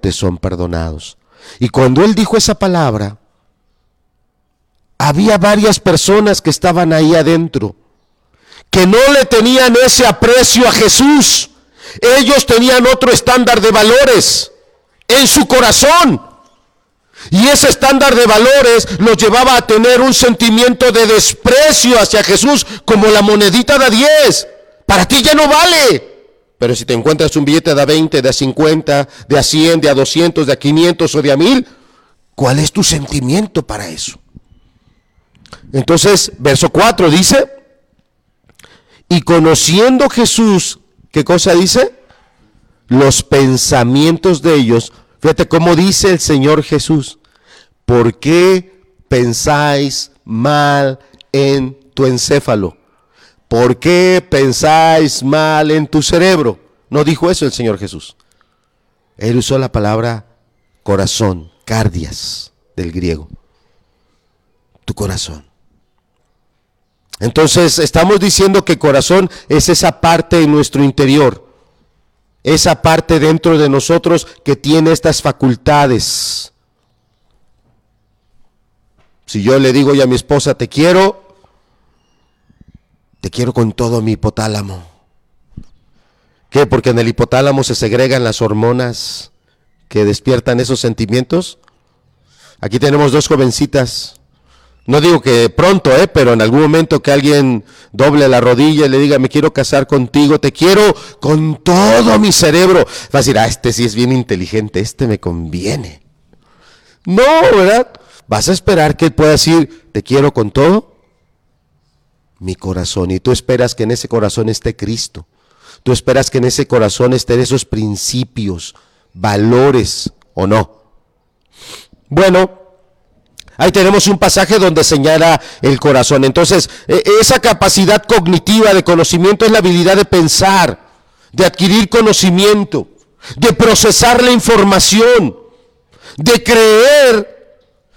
te son perdonados. Y cuando él dijo esa palabra, había varias personas que estaban ahí adentro, que no le tenían ese aprecio a Jesús. Ellos tenían otro estándar de valores en su corazón. Y ese estándar de valores los llevaba a tener un sentimiento de desprecio hacia Jesús como la monedita de 10. Para ti ya no vale. Pero si te encuentras un billete de a 20, de a 50, de a 100, de a 200, de a 500 o de a 1000, ¿cuál es tu sentimiento para eso? Entonces, verso 4 dice, y conociendo Jesús, ¿qué cosa dice? Los pensamientos de ellos. Fíjate cómo dice el Señor Jesús, ¿por qué pensáis mal en tu encéfalo? ¿Por qué pensáis mal en tu cerebro? No dijo eso el Señor Jesús. Él usó la palabra corazón, cardias del griego. Tu corazón. Entonces estamos diciendo que corazón es esa parte en nuestro interior, esa parte dentro de nosotros que tiene estas facultades. Si yo le digo ya a mi esposa, te quiero, te quiero con todo mi hipotálamo. ¿Qué? Porque en el hipotálamo se segregan las hormonas que despiertan esos sentimientos. Aquí tenemos dos jovencitas. No digo que pronto, ¿eh? pero en algún momento que alguien doble la rodilla y le diga, me quiero casar contigo, te quiero con todo mi cerebro. Va a decir, ah, este sí es bien inteligente, este me conviene. No, ¿verdad? Vas a esperar que él pueda decir, te quiero con todo mi corazón. Y tú esperas que en ese corazón esté Cristo. Tú esperas que en ese corazón estén esos principios, valores o no. Bueno, ahí tenemos un pasaje donde señala el corazón. Entonces, e, esa capacidad cognitiva de conocimiento es la habilidad de pensar, de adquirir conocimiento, de procesar la información, de creer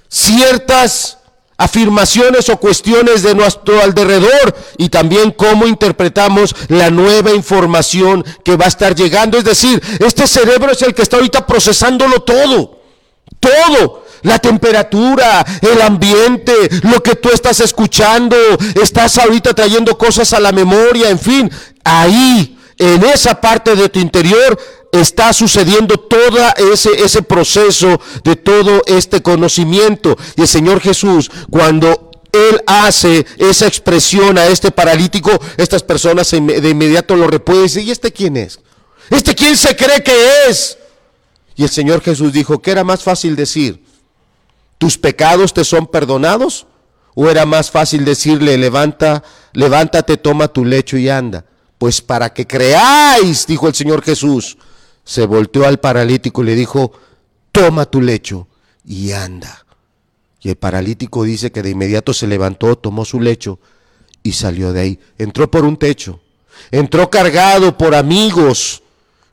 ciertas afirmaciones o cuestiones de nuestro alrededor y también cómo interpretamos la nueva información que va a estar llegando. Es decir, este cerebro es el que está ahorita procesándolo todo, todo. La temperatura, el ambiente, lo que tú estás escuchando, estás ahorita trayendo cosas a la memoria, en fin, ahí, en esa parte de tu interior, está sucediendo todo ese, ese proceso de todo este conocimiento. Y el Señor Jesús, cuando Él hace esa expresión a este paralítico, estas personas de inmediato lo repueden y dicen, ¿y este quién es? ¿Este quién se cree que es? Y el Señor Jesús dijo, ¿qué era más fácil decir? ¿Tus pecados te son perdonados? ¿O era más fácil decirle, levanta, levántate, toma tu lecho y anda? Pues para que creáis, dijo el Señor Jesús, se volteó al paralítico y le dijo, toma tu lecho y anda. Y el paralítico dice que de inmediato se levantó, tomó su lecho y salió de ahí. Entró por un techo, entró cargado por amigos,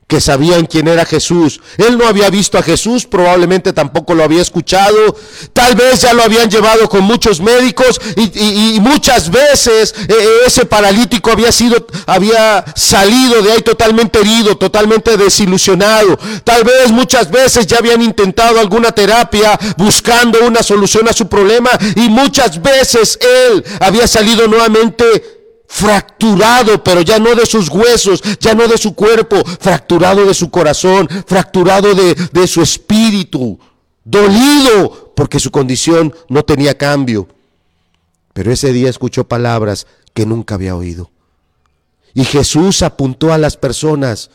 que sabían quién era Jesús. Él no había visto a Jesús, probablemente tampoco lo había escuchado, tal vez ya lo habían llevado con muchos médicos y, muchas veces eh, eh, ese paralítico había sido, había salido de ahí totalmente herido, totalmente desilusionado. Tal vez muchas veces ya habían intentado alguna terapia buscando una solución a su problema y muchas veces él había salido nuevamente fracturado, pero ya no de sus huesos, ya no de su cuerpo, fracturado de su corazón, fracturado de, de su espíritu, dolido porque su condición no tenía cambio. Pero ese día escuchó palabras que nunca había oído. Y Jesús apuntó a las personas,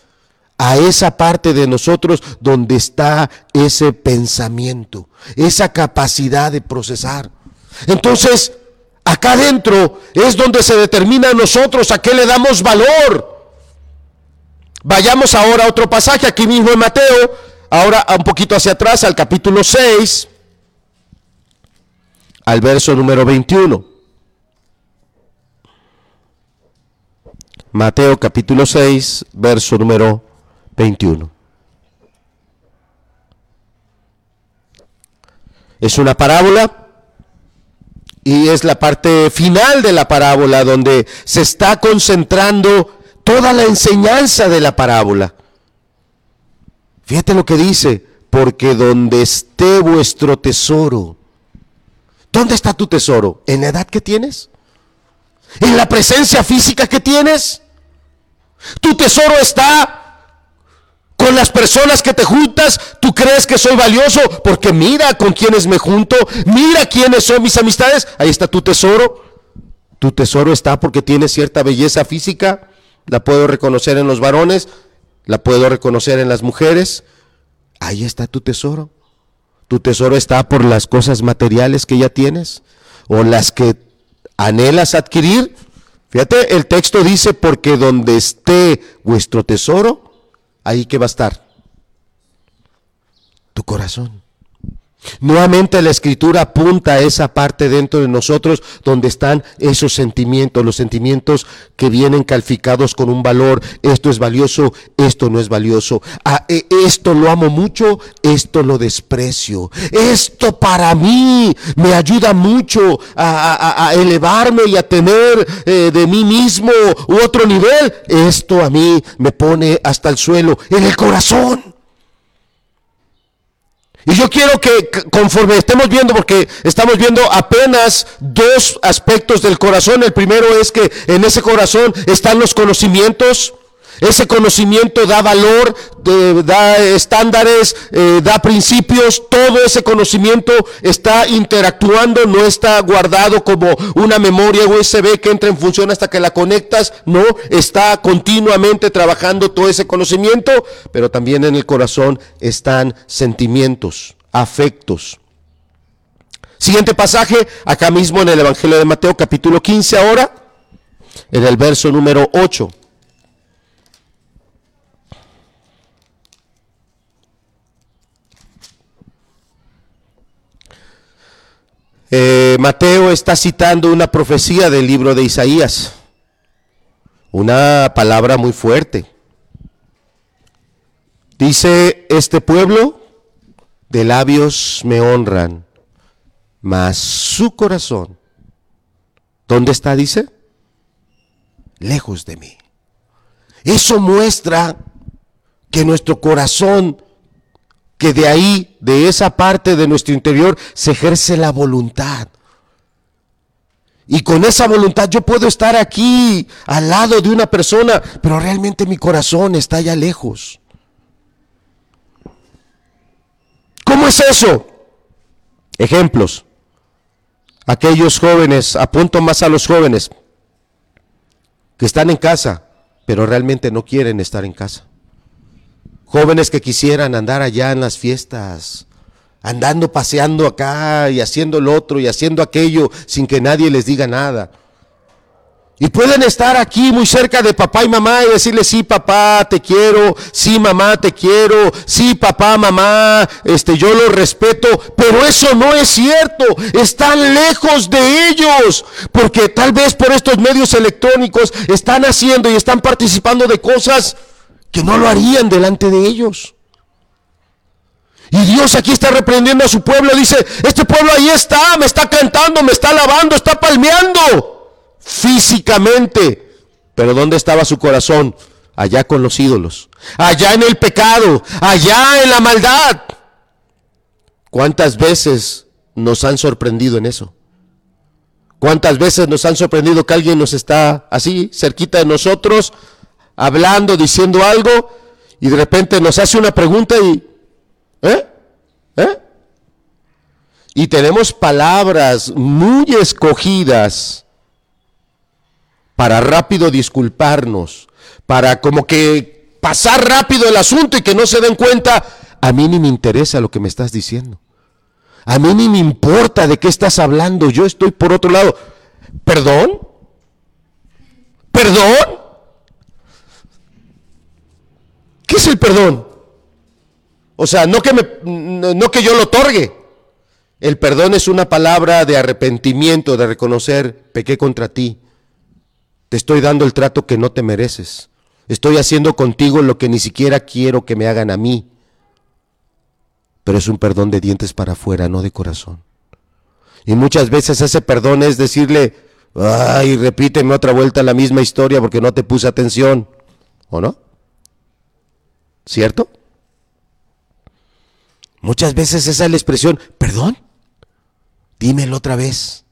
a esa parte de nosotros donde está ese pensamiento, esa capacidad de procesar. Entonces, Acá adentro es donde se determina a nosotros a qué le damos valor. Vayamos ahora a otro pasaje, aquí mismo en Mateo, ahora un poquito hacia atrás, al capítulo 6, al verso número 21. Mateo capítulo 6, verso número 21. Es una parábola y es la parte final de la parábola donde se está concentrando toda la enseñanza de la parábola. Fíjate lo que dice, porque donde esté vuestro tesoro, ¿dónde está tu tesoro? ¿En la edad que tienes? ¿En la presencia física que tienes? Tu tesoro está con las personas que te juntas, tú crees que soy valioso porque mira con quienes me junto, mira quiénes son mis amistades. Ahí está tu tesoro. Tu tesoro está porque tiene cierta belleza física. La puedo reconocer en los varones, la puedo reconocer en las mujeres. Ahí está tu tesoro. Tu tesoro está por las cosas materiales que ya tienes o las que anhelas adquirir. Fíjate, el texto dice, porque donde esté vuestro tesoro, ahí que va a estar tu corazón. Nuevamente la escritura apunta a esa parte dentro de nosotros donde están esos sentimientos, los sentimientos que vienen calificados con un valor. Esto es valioso, esto no es valioso. Ah, e, esto lo amo mucho, esto lo desprecio. Esto para mí me ayuda mucho a, elevarme y a tener eh, de mí mismo u otro nivel. Esto a mí me pone hasta el suelo, en el corazón. Y yo quiero que conforme estemos viendo, porque estamos viendo apenas dos aspectos del corazón. El primero es que en ese corazón están los conocimientos. Ese conocimiento da valor, da estándares, eh, da principios. Todo ese conocimiento está interactuando, no está guardado como una memoria USB que entra en función hasta que la conectas. No, está continuamente trabajando todo ese conocimiento, pero también en el corazón están sentimientos, afectos. Siguiente pasaje, acá mismo en el Evangelio de Mateo capítulo 15 ahora, en el verso número 8. Eh, Mateo está citando una profecía del libro de Isaías, una palabra muy fuerte. Dice, este pueblo de labios me honran, mas su corazón, ¿dónde está? Dice, lejos de mí. Eso muestra que nuestro corazón que de ahí, de esa parte de nuestro interior, se ejerce la voluntad. Y con esa voluntad yo puedo estar aquí al lado de una persona, pero realmente mi corazón está allá lejos. ¿Cómo es eso? Ejemplos. Aquellos jóvenes, apunto más a los jóvenes, que están en casa, pero realmente no quieren estar en casa. Jóvenes que quisieran andar allá en las fiestas, andando paseando acá y haciendo lo otro y haciendo aquello sin que nadie les diga nada. Y pueden estar aquí muy cerca de papá y mamá y decirle, sí, papá, te quiero, sí, mamá, te quiero, sí, papá, mamá, este, yo lo respeto, pero eso no es cierto, están lejos de ellos, porque tal vez por estos medios electrónicos están haciendo y están participando de cosas que no lo harían delante de ellos. Y Dios aquí está reprendiendo a su pueblo, dice, este pueblo ahí está, me está cantando, me está alabando, está palmeando físicamente. Pero ¿dónde estaba su corazón? Allá con los ídolos, allá en el pecado, allá en la maldad. ¿Cuántas veces nos han sorprendido en eso? ¿Cuántas veces nos han sorprendido que alguien nos está así, cerquita de nosotros, hablando, diciendo algo, y de repente nos hace una pregunta y, ¿eh? ¿eh? Y tenemos palabras muy escogidas para rápido disculparnos, para como que pasar rápido el asunto y que no se den cuenta, a mí ni me interesa lo que me estás diciendo. A mí ni me importa de qué estás hablando, yo estoy por otro lado. ¿Perdón? ¿Perdón? ¿Qué es el perdón? O sea, no que, me, no que yo lo otorgue. El perdón es una palabra de arrepentimiento, de reconocer, pequé contra ti, te estoy dando el trato que no te mereces. Estoy haciendo contigo lo que ni siquiera quiero que me hagan a mí. Pero es un perdón de dientes para afuera, no de corazón. Y muchas veces ese perdón es decirle, ay, repíteme otra vuelta la misma historia porque no te puse atención. ¿O no? ¿Cierto? Muchas veces esa es la expresión, perdón, dímelo otra vez,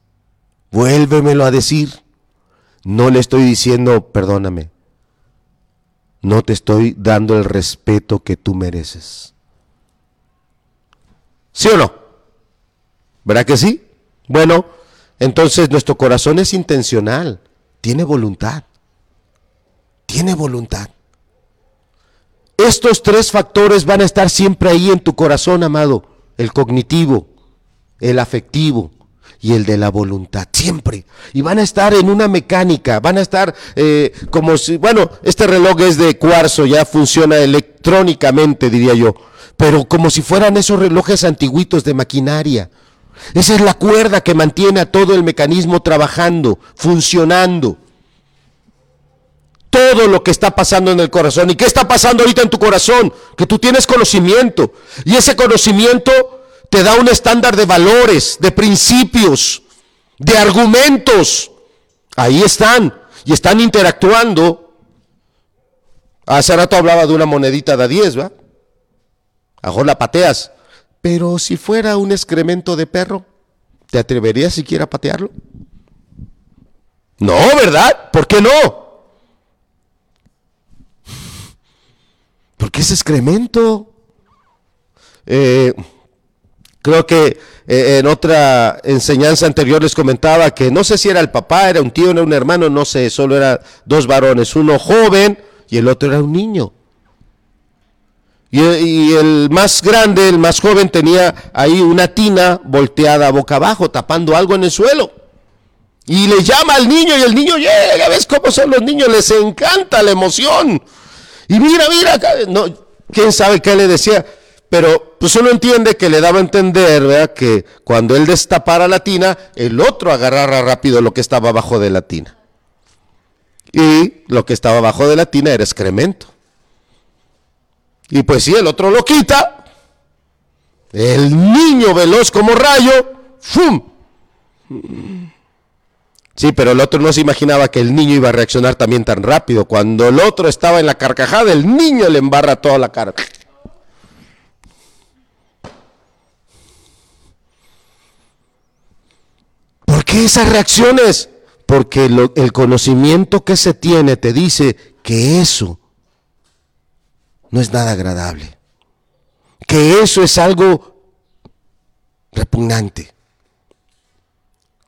vuélvemelo a decir. No le estoy diciendo, perdóname. No te estoy dando el respeto que tú mereces. ¿Sí o no? ¿Verdad que sí? Bueno, entonces nuestro corazón es intencional, tiene voluntad. Tiene voluntad. Estos tres factores van a estar siempre ahí en tu corazón, amado. El cognitivo, el afectivo y el de la voluntad, siempre. Y van a estar en una mecánica, van a estar eh, como si, bueno, este reloj es de cuarzo, ya funciona electrónicamente, diría yo, pero como si fueran esos relojes antiguitos de maquinaria. Esa es la cuerda que mantiene a todo el mecanismo trabajando, funcionando. Todo lo que está pasando en el corazón. ¿Y qué está pasando ahorita en tu corazón? Que tú tienes conocimiento. Y ese conocimiento te da un estándar de valores, de principios, de argumentos. Ahí están y están interactuando. Hace rato hablaba de una monedita de 10, ¿va? Ajo la pateas. Pero si fuera un excremento de perro, ¿te atreverías siquiera a patearlo? No, ¿verdad? ¿Por qué no? Porque es excremento. Eh, Creo que eh, en otra enseñanza anterior les comentaba que no sé si era el papá, era un tío, era un hermano, no sé, solo eran dos varones, uno joven y el otro era un niño. Y, y, el más grande, el más joven, tenía ahí una tina volteada boca abajo, tapando algo en el suelo. Y le llama al niño y el niño llega, ¿ves cómo son los niños? Les encanta la emoción. Y mira, mira, no, quién sabe qué le decía. Pero pues uno entiende que le daba a entender ¿verdad? que cuando él destapara la tina, el otro agarrara rápido lo que estaba abajo de la tina. Y lo que estaba abajo de la tina era excremento. Y pues si el otro lo quita, el niño veloz como rayo, ¡fum! Sí, pero el otro no se imaginaba que el niño iba a reaccionar también tan rápido. Cuando el otro estaba en la carcajada, el niño le embarra toda la cara. qué esas reacciones? Porque el conocimiento que se tiene te dice que eso no es nada agradable, que eso es algo repugnante.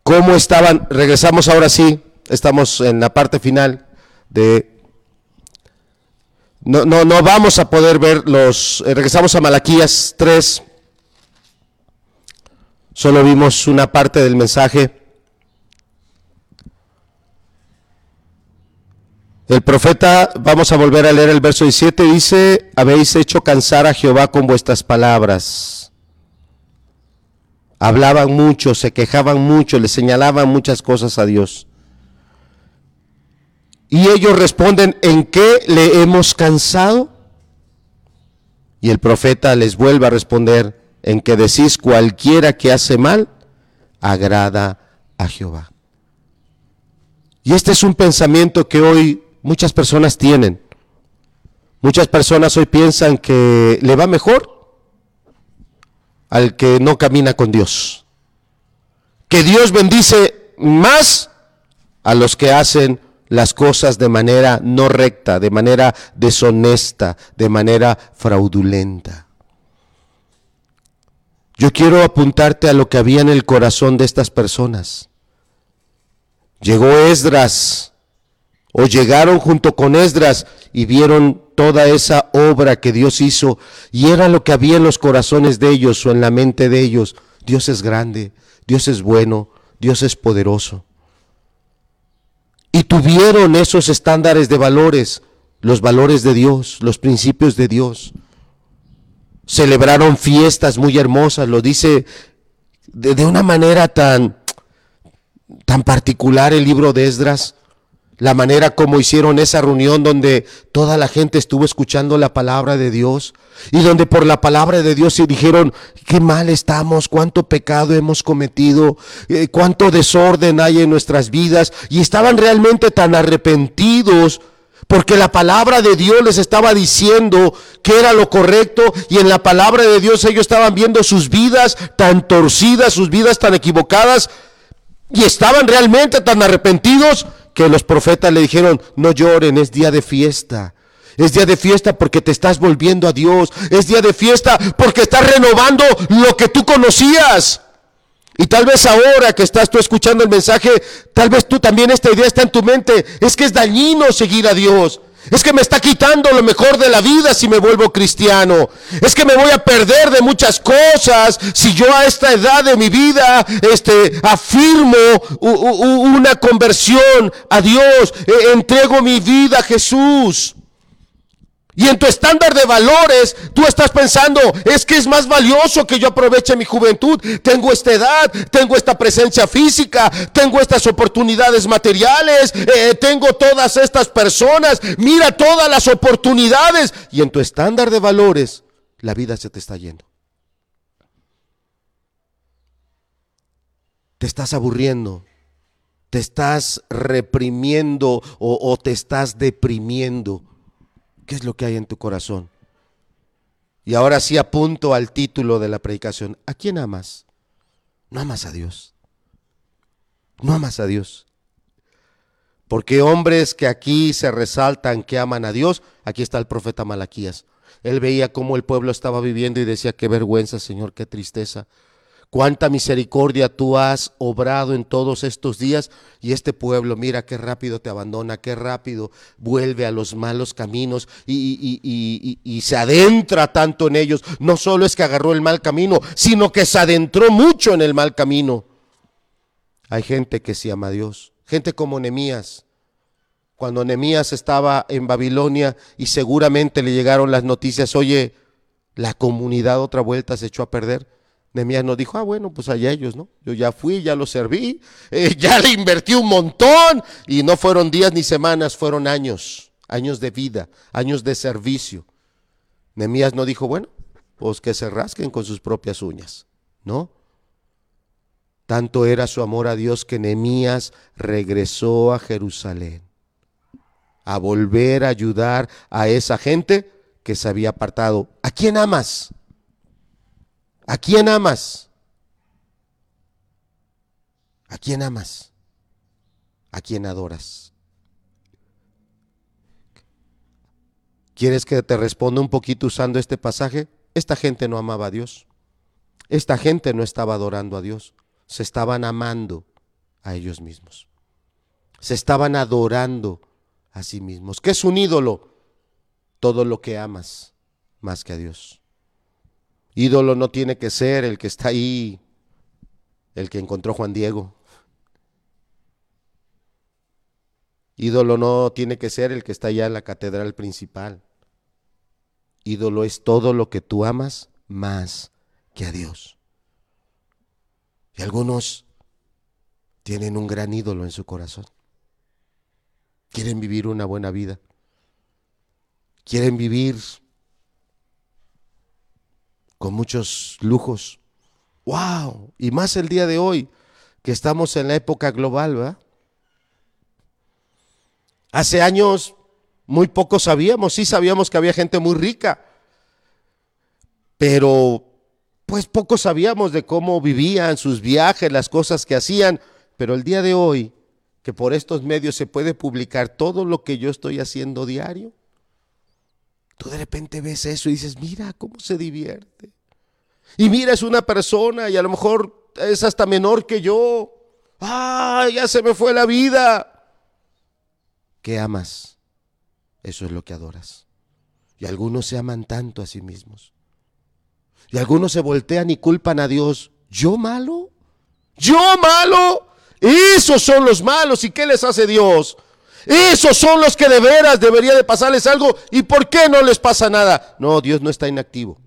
¿Cómo estaban? Regresamos ahora sí, estamos en la parte final de... No, no, no vamos a poder ver los... Eh, regresamos a Malaquías 3. Solo vimos una parte del mensaje. El profeta, vamos a volver a leer el verso 17, dice, habéis hecho cansar a Jehová con vuestras palabras. Hablaban mucho, se quejaban mucho, le señalaban muchas cosas a Dios. Y ellos responden, ¿en qué le hemos cansado? Y el profeta les vuelve a responder, en que decís cualquiera que hace mal, agrada a Jehová. Y este es un pensamiento que hoy muchas personas tienen. Muchas personas hoy piensan que le va mejor al que no camina con Dios. Que Dios bendice más a los que hacen las cosas de manera no recta, de manera deshonesta, de manera fraudulenta. Yo quiero apuntarte a lo que había en el corazón de estas personas. Llegó Esdras, o llegaron junto con Esdras y vieron toda esa obra que Dios hizo, y era lo que había en los corazones de ellos o en la mente de ellos. Dios es grande, Dios es bueno, Dios es poderoso y tuvieron esos estándares de valores, los valores de Dios, los principios de Dios. Celebraron fiestas muy hermosas, lo dice de, una manera tan, tan particular el libro de Esdras la manera como hicieron esa reunión donde toda la gente estuvo escuchando la palabra de Dios y donde por la palabra de Dios se dijeron, qué mal estamos, cuánto pecado hemos cometido, eh, cuánto desorden hay en nuestras vidas y estaban realmente tan arrepentidos porque la palabra de Dios les estaba diciendo que era lo correcto y en la palabra de Dios ellos estaban viendo sus vidas tan torcidas, sus vidas tan equivocadas y estaban realmente tan arrepentidos que los profetas le dijeron, no lloren, es día de fiesta. Es día de fiesta porque te estás volviendo a Dios. Es día de fiesta porque estás renovando lo que tú conocías. Y tal vez ahora que estás tú escuchando el mensaje, tal vez tú también esta idea está en tu mente. Es que es dañino seguir a Dios. Es que me está quitando lo mejor de la vida si me vuelvo cristiano. Es que me voy a perder de muchas cosas si yo a esta edad de mi vida este, afirmo una conversión a Dios, e, entrego mi vida a Jesús. Y en tu estándar de valores, tú estás pensando, es que es más valioso que yo aproveche mi juventud. Tengo esta edad, tengo esta presencia física, tengo estas oportunidades materiales, eh, tengo todas estas personas, mira todas las oportunidades. Y en tu estándar de valores, la vida se te está yendo. Te estás aburriendo, te estás reprimiendo o, o te estás deprimiendo ¿Qué es lo que hay en tu corazón? Y ahora sí apunto al título de la predicación. ¿A quién amas? No amas a Dios. No amas a Dios. Porque hombres que aquí se resaltan que aman a Dios, aquí está el profeta Malaquías. Él veía cómo el pueblo estaba viviendo y decía, qué vergüenza, Señor, qué tristeza cuánta misericordia tú has obrado en todos estos días y este pueblo, mira qué rápido te abandona, qué rápido vuelve a los malos caminos y, y, se adentra tanto en ellos. No solo es que agarró el mal camino, sino que se adentró mucho en el mal camino. Hay gente que se ama a Dios, gente como Nemías. Cuando Nemías estaba en Babilonia y seguramente le llegaron las noticias, oye, la comunidad otra vuelta se echó a perder Nemías nos dijo, ah, bueno, pues allá ellos, ¿no? Yo ya fui, ya lo serví, eh, ya le invertí un montón y no fueron días ni semanas, fueron años, años de vida, años de servicio. Nemías no dijo, bueno, pues que se rasquen con sus propias uñas, ¿no? Tanto era su amor a Dios que Nemías regresó a Jerusalén a volver a ayudar a esa gente que se había apartado. ¿A quién amas? ¿A quién amas? ¿A quién amas? ¿A quién adoras? ¿Quieres que te responda un poquito usando este pasaje? Esta gente no amaba a Dios. Esta gente no estaba adorando a Dios. Se estaban amando a ellos mismos. Se estaban adorando a sí mismos. ¿Qué es un ídolo? Todo lo que amas más que a Dios. Ídolo no tiene que ser el que está ahí, el que encontró Juan Diego. Ídolo no tiene que ser el que está allá en la catedral principal. Ídolo es todo lo que tú amas más que a Dios. Y algunos tienen un gran ídolo en su corazón. Quieren vivir una buena vida. Quieren vivir con muchos lujos. ¡Wow! Y más el día de hoy, que estamos en la época global, ¿verdad? Hace años muy poco sabíamos, sí sabíamos que había gente muy rica, pero pues poco sabíamos de cómo vivían sus viajes, las cosas que hacían, pero el día de hoy, que por estos medios se puede publicar todo lo que yo estoy haciendo diario, tú de repente ves eso y dices, mira cómo se divierte. Y mira, es una persona y a lo mejor es hasta menor que yo. ¡Ah, ya se me fue la vida! ¿Qué amas? Eso es lo que adoras. Y algunos se aman tanto a sí mismos. Y algunos se voltean y culpan a Dios. ¿Yo malo? ¿Yo malo? Esos son los malos. ¿Y qué les hace Dios? Esos son los que de veras debería de pasarles algo. ¿Y por qué no les pasa nada? No, Dios no está inactivo.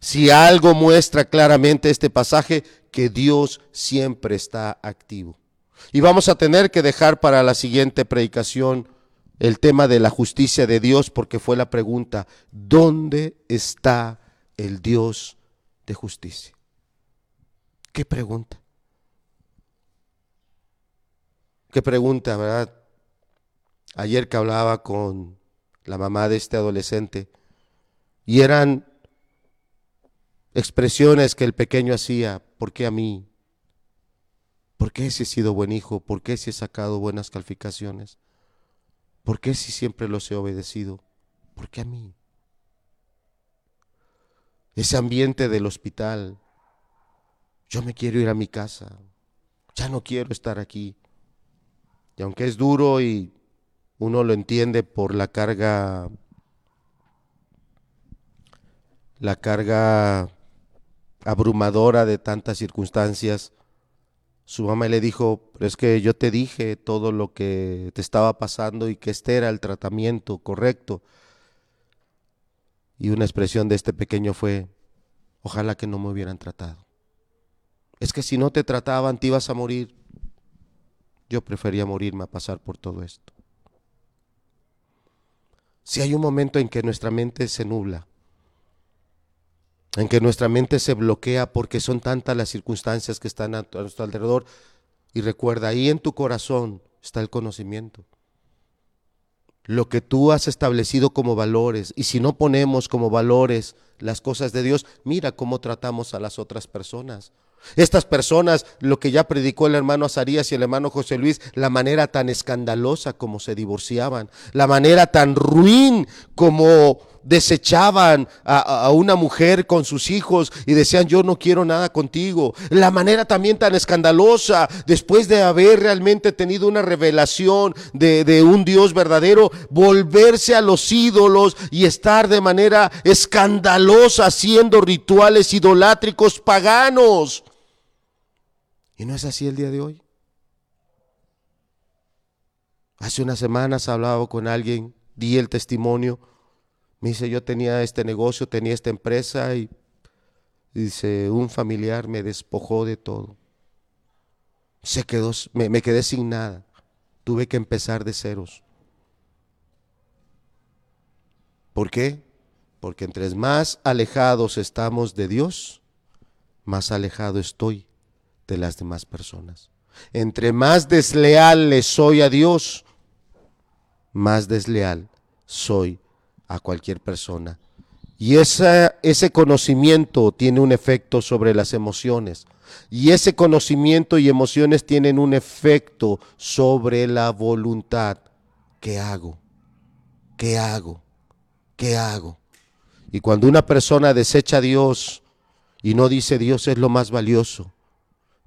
Si algo muestra claramente este pasaje, que Dios siempre está activo. Y vamos a tener que dejar para la siguiente predicación el tema de la justicia de Dios porque fue la pregunta, ¿dónde está el Dios de justicia? ¿Qué pregunta? ¿Qué pregunta, verdad? Ayer que hablaba con la mamá de este adolescente y eran expresiones que el pequeño hacía, ¿por qué a mí? ¿Por qué si he sido buen hijo? ¿Por qué si he sacado buenas calificaciones? ¿Por qué si siempre los he obedecido? ¿Por qué a mí? Ese ambiente del hospital. Yo me quiero ir a mi casa. Ya no quiero estar aquí. Aunque es duro y uno lo entiende por la carga la carga abrumadora de tantas circunstancias, su mamá le dijo, es que yo te dije todo lo que te estaba pasando y que este era el tratamiento correcto. Y una expresión de este pequeño fue, ojalá que no me hubieran tratado. Es que si no te trataban te ibas a morir. Yo prefería morirme a pasar por todo esto. Si hay un momento en que nuestra mente se nubla, en que nuestra mente se bloquea porque son tantas las circunstancias que están a nuestro alrededor. Y recuerda, ahí en tu corazón está el conocimiento. Lo que tú has establecido como valores. Y si no ponemos como valores las cosas de Dios, mira cómo tratamos a las otras personas. Estas personas, lo que ya predicó el hermano Azarías y el hermano José Luis, la manera tan escandalosa como se divorciaban, la manera tan ruin como desechaban a, una mujer con sus hijos y decían yo no quiero nada contigo. La manera también tan escandalosa, después de haber realmente tenido una revelación de, un Dios verdadero, volverse a los ídolos y estar de manera escandalosa haciendo rituales idolátricos paganos. ¿Y no es así el día de hoy? Hace unas semanas hablaba con alguien, di el testimonio me dice, yo tenía este negocio, tenía esta empresa y dice, un familiar me despojó de todo. Se quedó, me, me quedé sin nada. Tuve que empezar de ceros. ¿Por qué? Porque entre más alejados estamos de Dios, más alejado estoy de las demás personas. Entre más desleal le soy a Dios, más desleal soy a cualquier persona. Y ese conocimiento tiene un efecto sobre las emociones. Y ese conocimiento y emociones tienen un efecto sobre la voluntad. ¿Qué hago? ¿Qué hago? ¿Qué hago? Y cuando una persona desecha a Dios y no dice Dios es lo más valioso,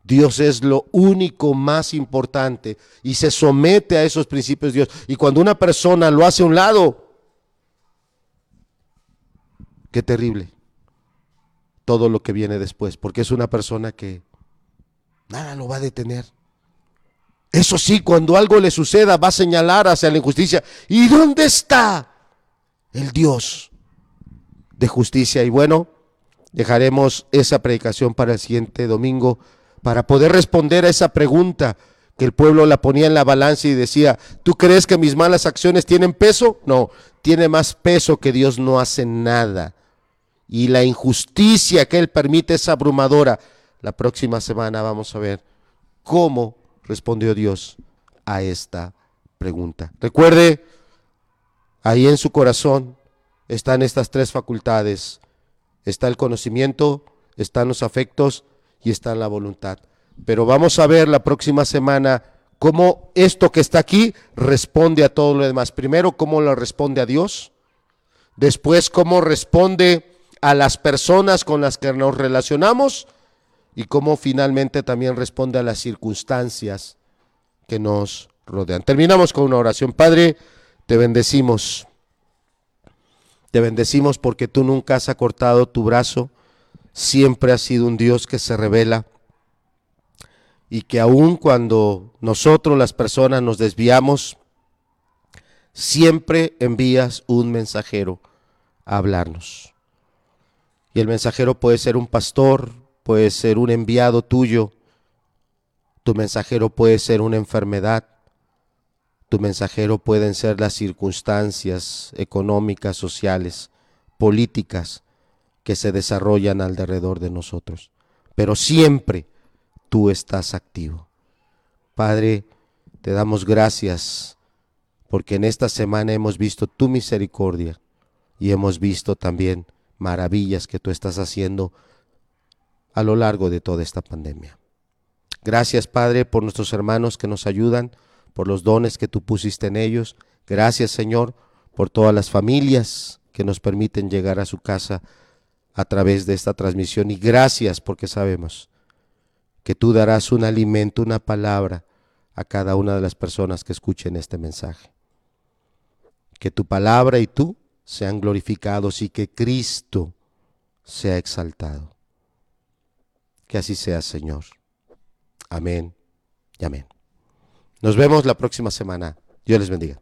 Dios es lo único más importante y se somete a esos principios de Dios. Y cuando una persona lo hace a un lado, Qué terrible todo lo que viene después, porque es una persona que nada lo va a detener. Eso sí, cuando algo le suceda va a señalar hacia la injusticia. ¿Y dónde está el Dios de justicia? Y bueno, dejaremos esa predicación para el siguiente domingo para poder responder a esa pregunta que el pueblo la ponía en la balanza y decía, ¿tú crees que mis malas acciones tienen peso? No, tiene más peso que Dios no hace nada. Y la injusticia que Él permite es abrumadora. La próxima semana vamos a ver cómo respondió Dios a esta pregunta. Recuerde, ahí en su corazón están estas tres facultades. Está el conocimiento, están los afectos y está la voluntad. Pero vamos a ver la próxima semana cómo esto que está aquí responde a todo lo demás. Primero, cómo lo responde a Dios. Después, cómo responde a las personas con las que nos relacionamos y cómo finalmente también responde a las circunstancias que nos rodean. Terminamos con una oración. Padre, te bendecimos. Te bendecimos porque tú nunca has acortado tu brazo, siempre has sido un Dios que se revela y que aun cuando nosotros las personas nos desviamos, siempre envías un mensajero a hablarnos. Y el mensajero puede ser un pastor, puede ser un enviado tuyo, tu mensajero puede ser una enfermedad, tu mensajero pueden ser las circunstancias económicas, sociales, políticas que se desarrollan alrededor de nosotros. Pero siempre tú estás activo. Padre, te damos gracias porque en esta semana hemos visto tu misericordia y hemos visto también maravillas que tú estás haciendo a lo largo de toda esta pandemia. Gracias, Padre, por nuestros hermanos que nos ayudan, por los dones que tú pusiste en ellos. Gracias, Señor, por todas las familias que nos permiten llegar a su casa a través de esta transmisión. Y gracias porque sabemos que tú darás un alimento, una palabra a cada una de las personas que escuchen este mensaje. Que tu palabra y tú sean glorificados y que Cristo sea exaltado. Que así sea, Señor. Amén y amén. Nos vemos la próxima semana. Dios les bendiga.